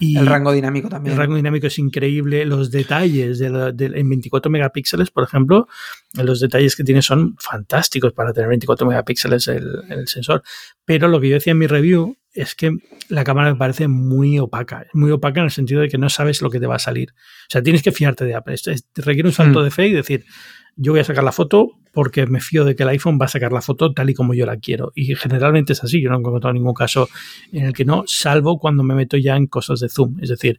Y el rango dinámico también. El rango dinámico es increíble. Los detalles de la, de, en 24 megapíxeles, por ejemplo, los detalles que tiene son fantásticos para tener 24 megapíxeles el, el sensor. Pero lo que yo decía en mi review es que la cámara me parece muy opaca. Muy opaca en el sentido de que no sabes lo que te va a salir. O sea, tienes que fiarte de Apple. requiere un salto mm. de fe y decir, yo voy a sacar la foto porque me fío de que el iPhone va a sacar la foto tal y como yo la quiero. Y generalmente es así, yo no he encontrado ningún caso en el que no, salvo cuando me meto ya en cosas de zoom. Es decir,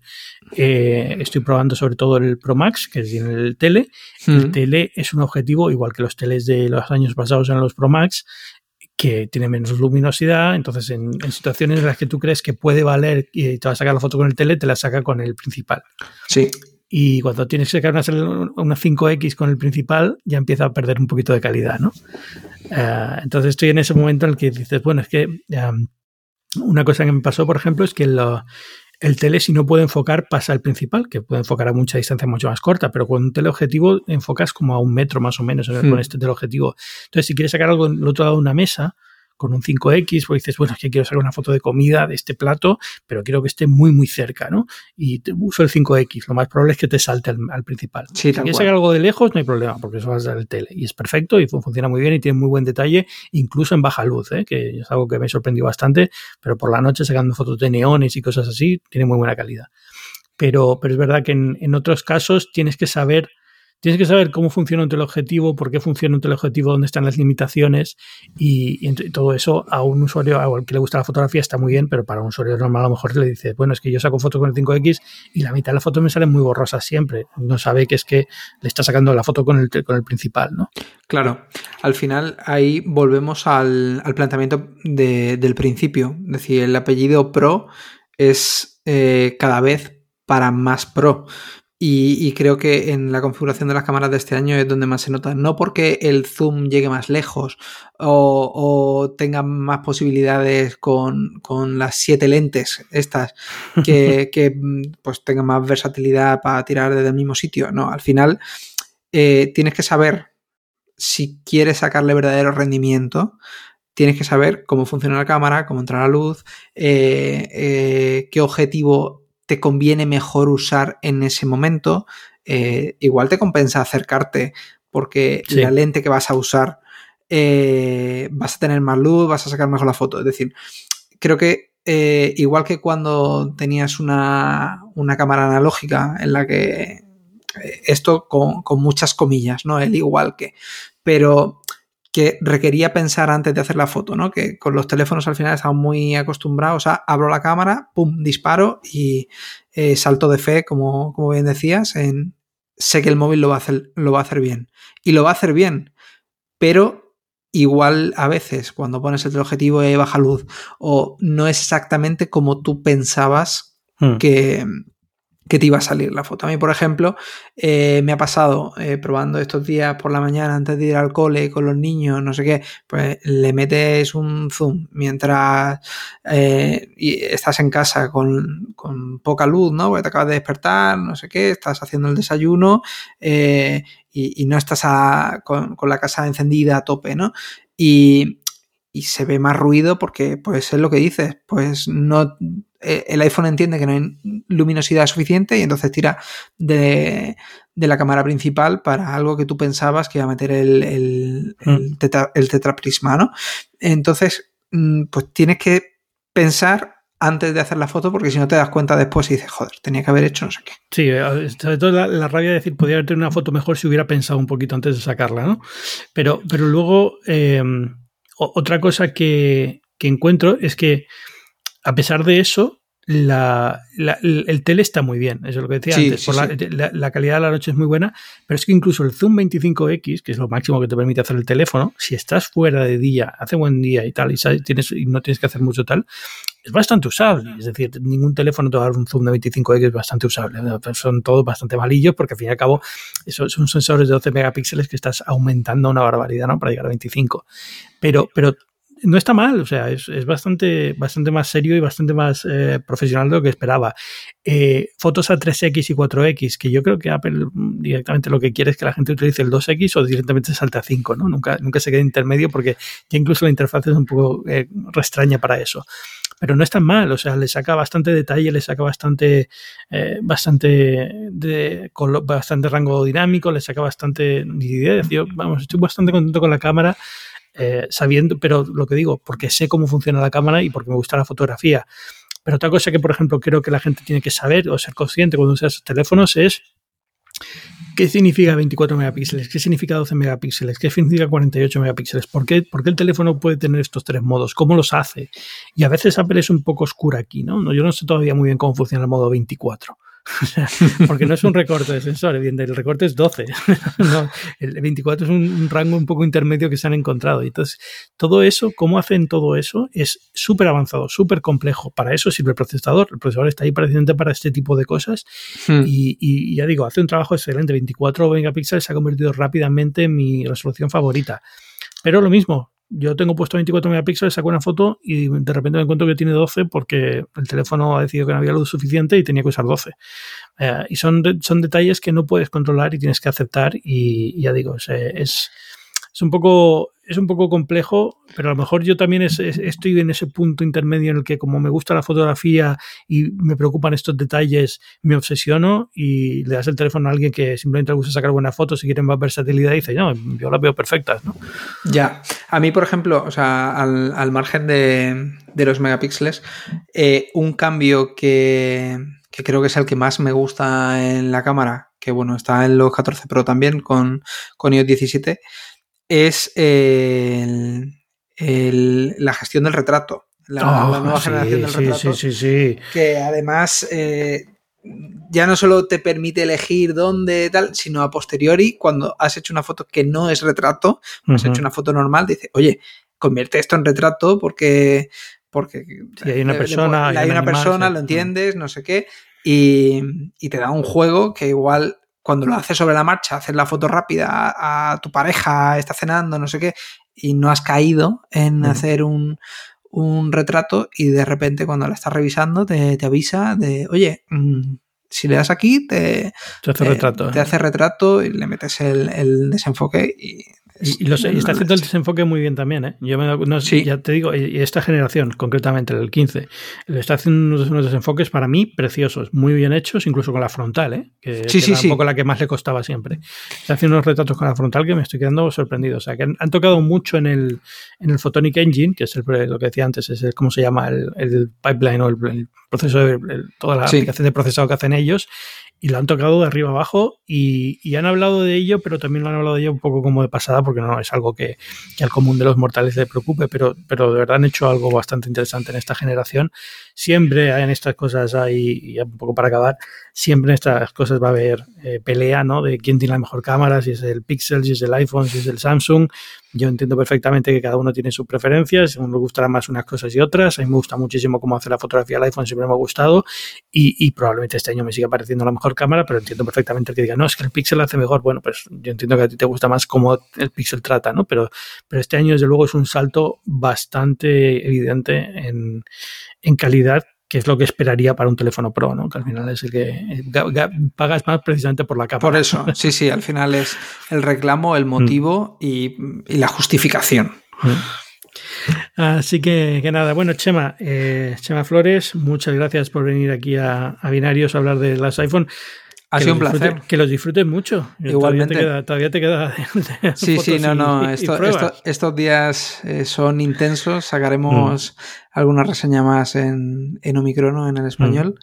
eh, estoy probando sobre todo el Pro Max, que tiene el tele. El tele es un objetivo, igual que los teles de los años pasados en los Pro Max, que tiene menos luminosidad, entonces en, en, situaciones en las que tú crees que puede valer y te va a sacar la foto con el tele, te la saca con el principal. Sí y cuando tienes que sacar una, una 5X con el principal ya empieza a perder un poquito de calidad, ¿no? Uh, entonces estoy en ese momento en el que dices, bueno, es que um, una cosa que me pasó, por ejemplo, es que lo, el tele si no puede enfocar pasa al principal, que puede enfocar a mucha distancia mucho más corta, pero con un teleobjetivo enfocas como a un metro más o menos hmm. con este teleobjetivo. Entonces si quieres sacar algo en el otro lado de una mesa, con un 5X, pues dices, bueno, es que quiero sacar una foto de comida de este plato, pero quiero que esté muy, muy cerca, ¿no? Y te uso el 5X, lo más probable es que te salte al, al principal. Sí, si quieres sacar algo de lejos, no hay problema, porque eso va a ser el tele. Y es perfecto y funciona muy bien y tiene muy buen detalle, incluso en baja luz, ¿eh? que es algo que me sorprendió bastante, pero por la noche sacando fotos de neones y cosas así, tiene muy buena calidad. Pero, pero es verdad que en, en otros casos tienes que saber Tienes que saber cómo funciona un teleobjetivo, por qué funciona un teleobjetivo, dónde están las limitaciones y, todo eso a un usuario al que le gusta la fotografía está muy bien, pero para un usuario normal a lo mejor le dice, bueno, es que yo saco fotos con el 5X y la mitad de las fotos me salen muy borrosas siempre. No sabe que es que le está sacando la foto con el, con el principal, ¿no? Claro, al final ahí volvemos al, al planteamiento de, del principio. Es decir, el apellido Pro es eh, cada vez para más pro. Y, y, creo que en la configuración de las cámaras de este año es donde más se nota. No porque el zoom llegue más lejos o, o tenga más posibilidades con, con, las siete lentes estas, que, que, pues tengan más versatilidad para tirar desde el mismo sitio. No, al final eh, tienes que saber si quieres sacarle verdadero rendimiento. Tienes que saber cómo funciona la cámara, cómo entra la luz, eh, eh, qué objetivo te conviene mejor usar en ese momento. Eh, igual te compensa acercarte porque sí. la lente que vas a usar eh, vas a tener más luz, vas a sacar mejor la foto. Es decir, creo que eh, igual que cuando tenías una, una, cámara analógica en la que esto con, con muchas comillas, ¿no? El igual que. Pero que requería pensar antes de hacer la foto, ¿no? Que con los teléfonos al final estamos muy acostumbrados a abro la cámara, pum, disparo y eh, salto de fe, como, como, bien decías, en sé que el móvil lo va, a hacer, lo va a hacer bien. Y lo va a hacer bien, pero igual a veces cuando pones el objetivo de baja luz o no es exactamente como tú pensabas hmm. que, que te iba a salir la foto. A mí, por ejemplo, eh, me ha pasado eh, probando estos días por la mañana antes de ir al cole con los niños, no sé qué, pues le metes un zoom mientras eh, estás en casa con, con, poca luz, ¿no? Porque te acabas de despertar, no sé qué, estás haciendo el desayuno y, no estás con, con, la casa encendida a tope, ¿no? Y, y se ve más ruido porque, pues es lo que dices, pues no el iPhone entiende que no hay luminosidad suficiente y entonces tira de, de, la cámara principal para algo que tú pensabas que iba a meter el, el, mm. el, tetra, el tetraprisma, ¿no? Entonces, mm, pues tienes que pensar antes de hacer la foto, porque si no te das cuenta después y dices, joder, tenía que haber hecho no sé qué. Sí, eh, sobre todo la, la rabia de decir, podría haber tenido una foto mejor si hubiera pensado un poquito antes de sacarla, ¿no? Pero, pero luego, eh, otra cosa que, que encuentro es que a pesar de eso, la, la, el tele está muy bien, eso es lo que decía sí, antes. Sí, la, sí. la, la, calidad de la noche es muy buena, pero es que incluso el Zoom 25X, que es lo máximo que te permite hacer el teléfono, si estás fuera de día, hace buen día y tal, y, sabes, tienes, y no tienes que hacer mucho tal, es bastante usable. Es decir, ningún teléfono te va a dar un zoom de 25X bastante usable. Son todos bastante malillos porque al fin y al cabo eso son sensores de 12 megapíxeles que estás aumentando una barbaridad ¿no? para llegar a 25. Pero, pero no está mal, o sea, es, es bastante, bastante más serio y bastante más eh, profesional de lo que esperaba. Eh, fotos a 3X y 4X, que yo creo que Apple directamente lo que quiere es que la gente utilice el 2X o directamente salte a 5, ¿no? Nunca, nunca se quede intermedio porque ya incluso la interfaz es un poco eh, restraña para eso pero no es tan mal, o sea, le saca bastante detalle, le saca bastante, eh, bastante, de, bastante rango dinámico, le saca bastante vamos, estoy bastante contento con la cámara, eh, sabiendo, pero lo que digo, porque sé cómo funciona la cámara y porque me gusta la fotografía. Pero otra cosa que, por ejemplo, creo que la gente tiene que saber o ser consciente cuando usa esos teléfonos es ¿Qué significa 24 megapíxeles? ¿Qué significa 12 megapíxeles? ¿Qué significa 48 megapíxeles? ¿Por qué, ¿Por qué, el teléfono puede tener estos tres modos? ¿Cómo los hace? Y a veces Apple es un poco oscura aquí, ¿no? Yo no sé todavía muy bien cómo funciona el modo 24. porque no es un recorte de sensor, el recorte es 12. el 24 es un, rango un poco intermedio que se han encontrado. entonces, todo eso, cómo hacen todo eso, es súper avanzado, súper complejo. Para eso sirve el procesador. El procesador está ahí precisamente para este tipo de cosas. Hmm. Y, y, ya digo, hace un trabajo excelente. 24 megapíxeles se ha convertido rápidamente en mi resolución favorita. Pero lo mismo, yo tengo puesto 24 megapíxeles, saco una foto y de repente me encuentro que tiene 12 porque el teléfono ha decidido que no había luz suficiente y tenía que usar 12. Eh, y son, son detalles que no puedes controlar y tienes que aceptar y, ya digo, es, es un poco es un poco complejo, pero a lo mejor yo también estoy en ese punto intermedio en el que como me gusta la fotografía y me preocupan estos detalles, me obsesiono y le das el teléfono a alguien que simplemente le gusta sacar buenas fotos y quiere más versatilidad y dice, no, yo las veo perfectas, ¿no? Ya, a mí, por ejemplo, o sea, al, margen de, los megapíxeles, eh, un cambio que, que creo que es el que más me gusta en la cámara, que bueno, está en los 14 Pro también con, con iOS 17, es la gestión del retrato. La, ah, nueva generación del retrato. Sí, sí, sí, Que además eh, ya no solo te permite elegir dónde tal, sino a posteriori, cuando has hecho una foto que no es retrato, has hecho una foto normal, dice, oye, convierte esto en retrato porque. Porque hay una persona, hay, una persona, lo entiendes, no sé qué, y, y, te da un juego que igual cuando lo haces sobre la marcha, haces la foto rápida a, tu pareja, está cenando, no sé qué, y no has caído en hacer un, retrato y de repente cuando la estás revisando te, avisa de, oye, mm, si le das aquí, te, hace, retrato, te hace retrato y le metes el, el desenfoque y y, lo está haciendo el desenfoque muy bien también, ¿eh? Yo no, ya te digo, y esta generación, concretamente el 15, le está haciendo unos, desenfoques para mí preciosos, muy bien hechos, incluso con la frontal, ¿eh? Que, sí, un poco la que más le costaba siempre. Está haciendo unos retratos con la frontal que me estoy quedando sorprendido. O sea, que han, tocado mucho en el, en el Photonic Engine, que es el, lo que decía antes, es el, cómo se llama el, pipeline o el, proceso de toda la aplicación de procesado que hacen ellos y lo han tocado de arriba abajo y, han hablado de ello, pero también lo han hablado de ello un poco como de pasada, porque no es algo que, al común de los mortales le preocupe, pero, pero de verdad han hecho algo bastante interesante en esta generación. Siempre en estas cosas hay, y un poco para acabar, siempre en estas cosas va a haber eh, pelea, ¿no? De quién tiene la mejor cámara, si es el Pixel, si es el iPhone, si es el Samsung. Yo entiendo perfectamente que cada uno tiene sus preferencias, a uno le gustarán más unas cosas y otras. A mí me gusta muchísimo cómo hace la fotografía el iPhone, siempre me ha gustado y, probablemente este año me siga pareciendo la mejor cámara, pero entiendo perfectamente el que diga, no, es que el Pixel hace mejor. Bueno, pues yo entiendo que a ti te gusta más cómo el Pixel trata, ¿no? Pero, pero este año, desde luego, es un salto bastante evidente en, en calidad que es lo que esperaría para un teléfono Pro, ¿no? Que al final es el que eh, pagas más precisamente por la cámara. Por eso, sí, sí, al final es el reclamo, el motivo mm. y, la justificación. Mm. Así que, que, nada, bueno, Chema, eh, Chema Flores, muchas gracias por venir aquí a, a Binarios a hablar de las iPhone. Ha sido un placer. Que los disfrutes mucho. Igualmente. Todavía te queda. sí, sí, no, no. estos días eh, son intensos. Sacaremos mm. alguna reseña más en, en Omicrono, en el español.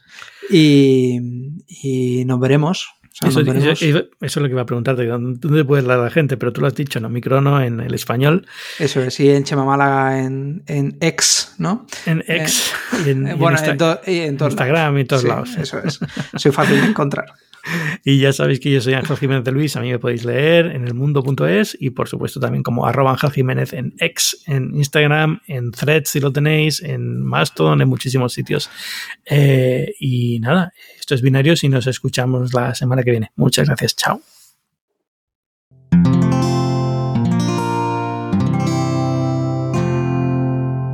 Mm. Y, nos veremos. eso, es lo que iba a preguntarte, ¿dónde puedes dar a la gente? Pero tú lo has dicho, en Omicrono, en el español. Eso es, sí, en Chema en, en X, ¿no? En X. y en, bueno, en, Instagram y todos lados. Eso es. Soy fácil de encontrar. Y ya sabéis que yo soy Ángel Jiménez de Luis, a mí me podéis leer en el mundo.es y por supuesto también como arroba Ángel Jiménez en X, en Instagram, en Threads si lo tenéis, en Mastodon, en muchísimos sitios. Eh, y nada, esto es Binarios y nos escuchamos la semana que viene. Muchas gracias, chao.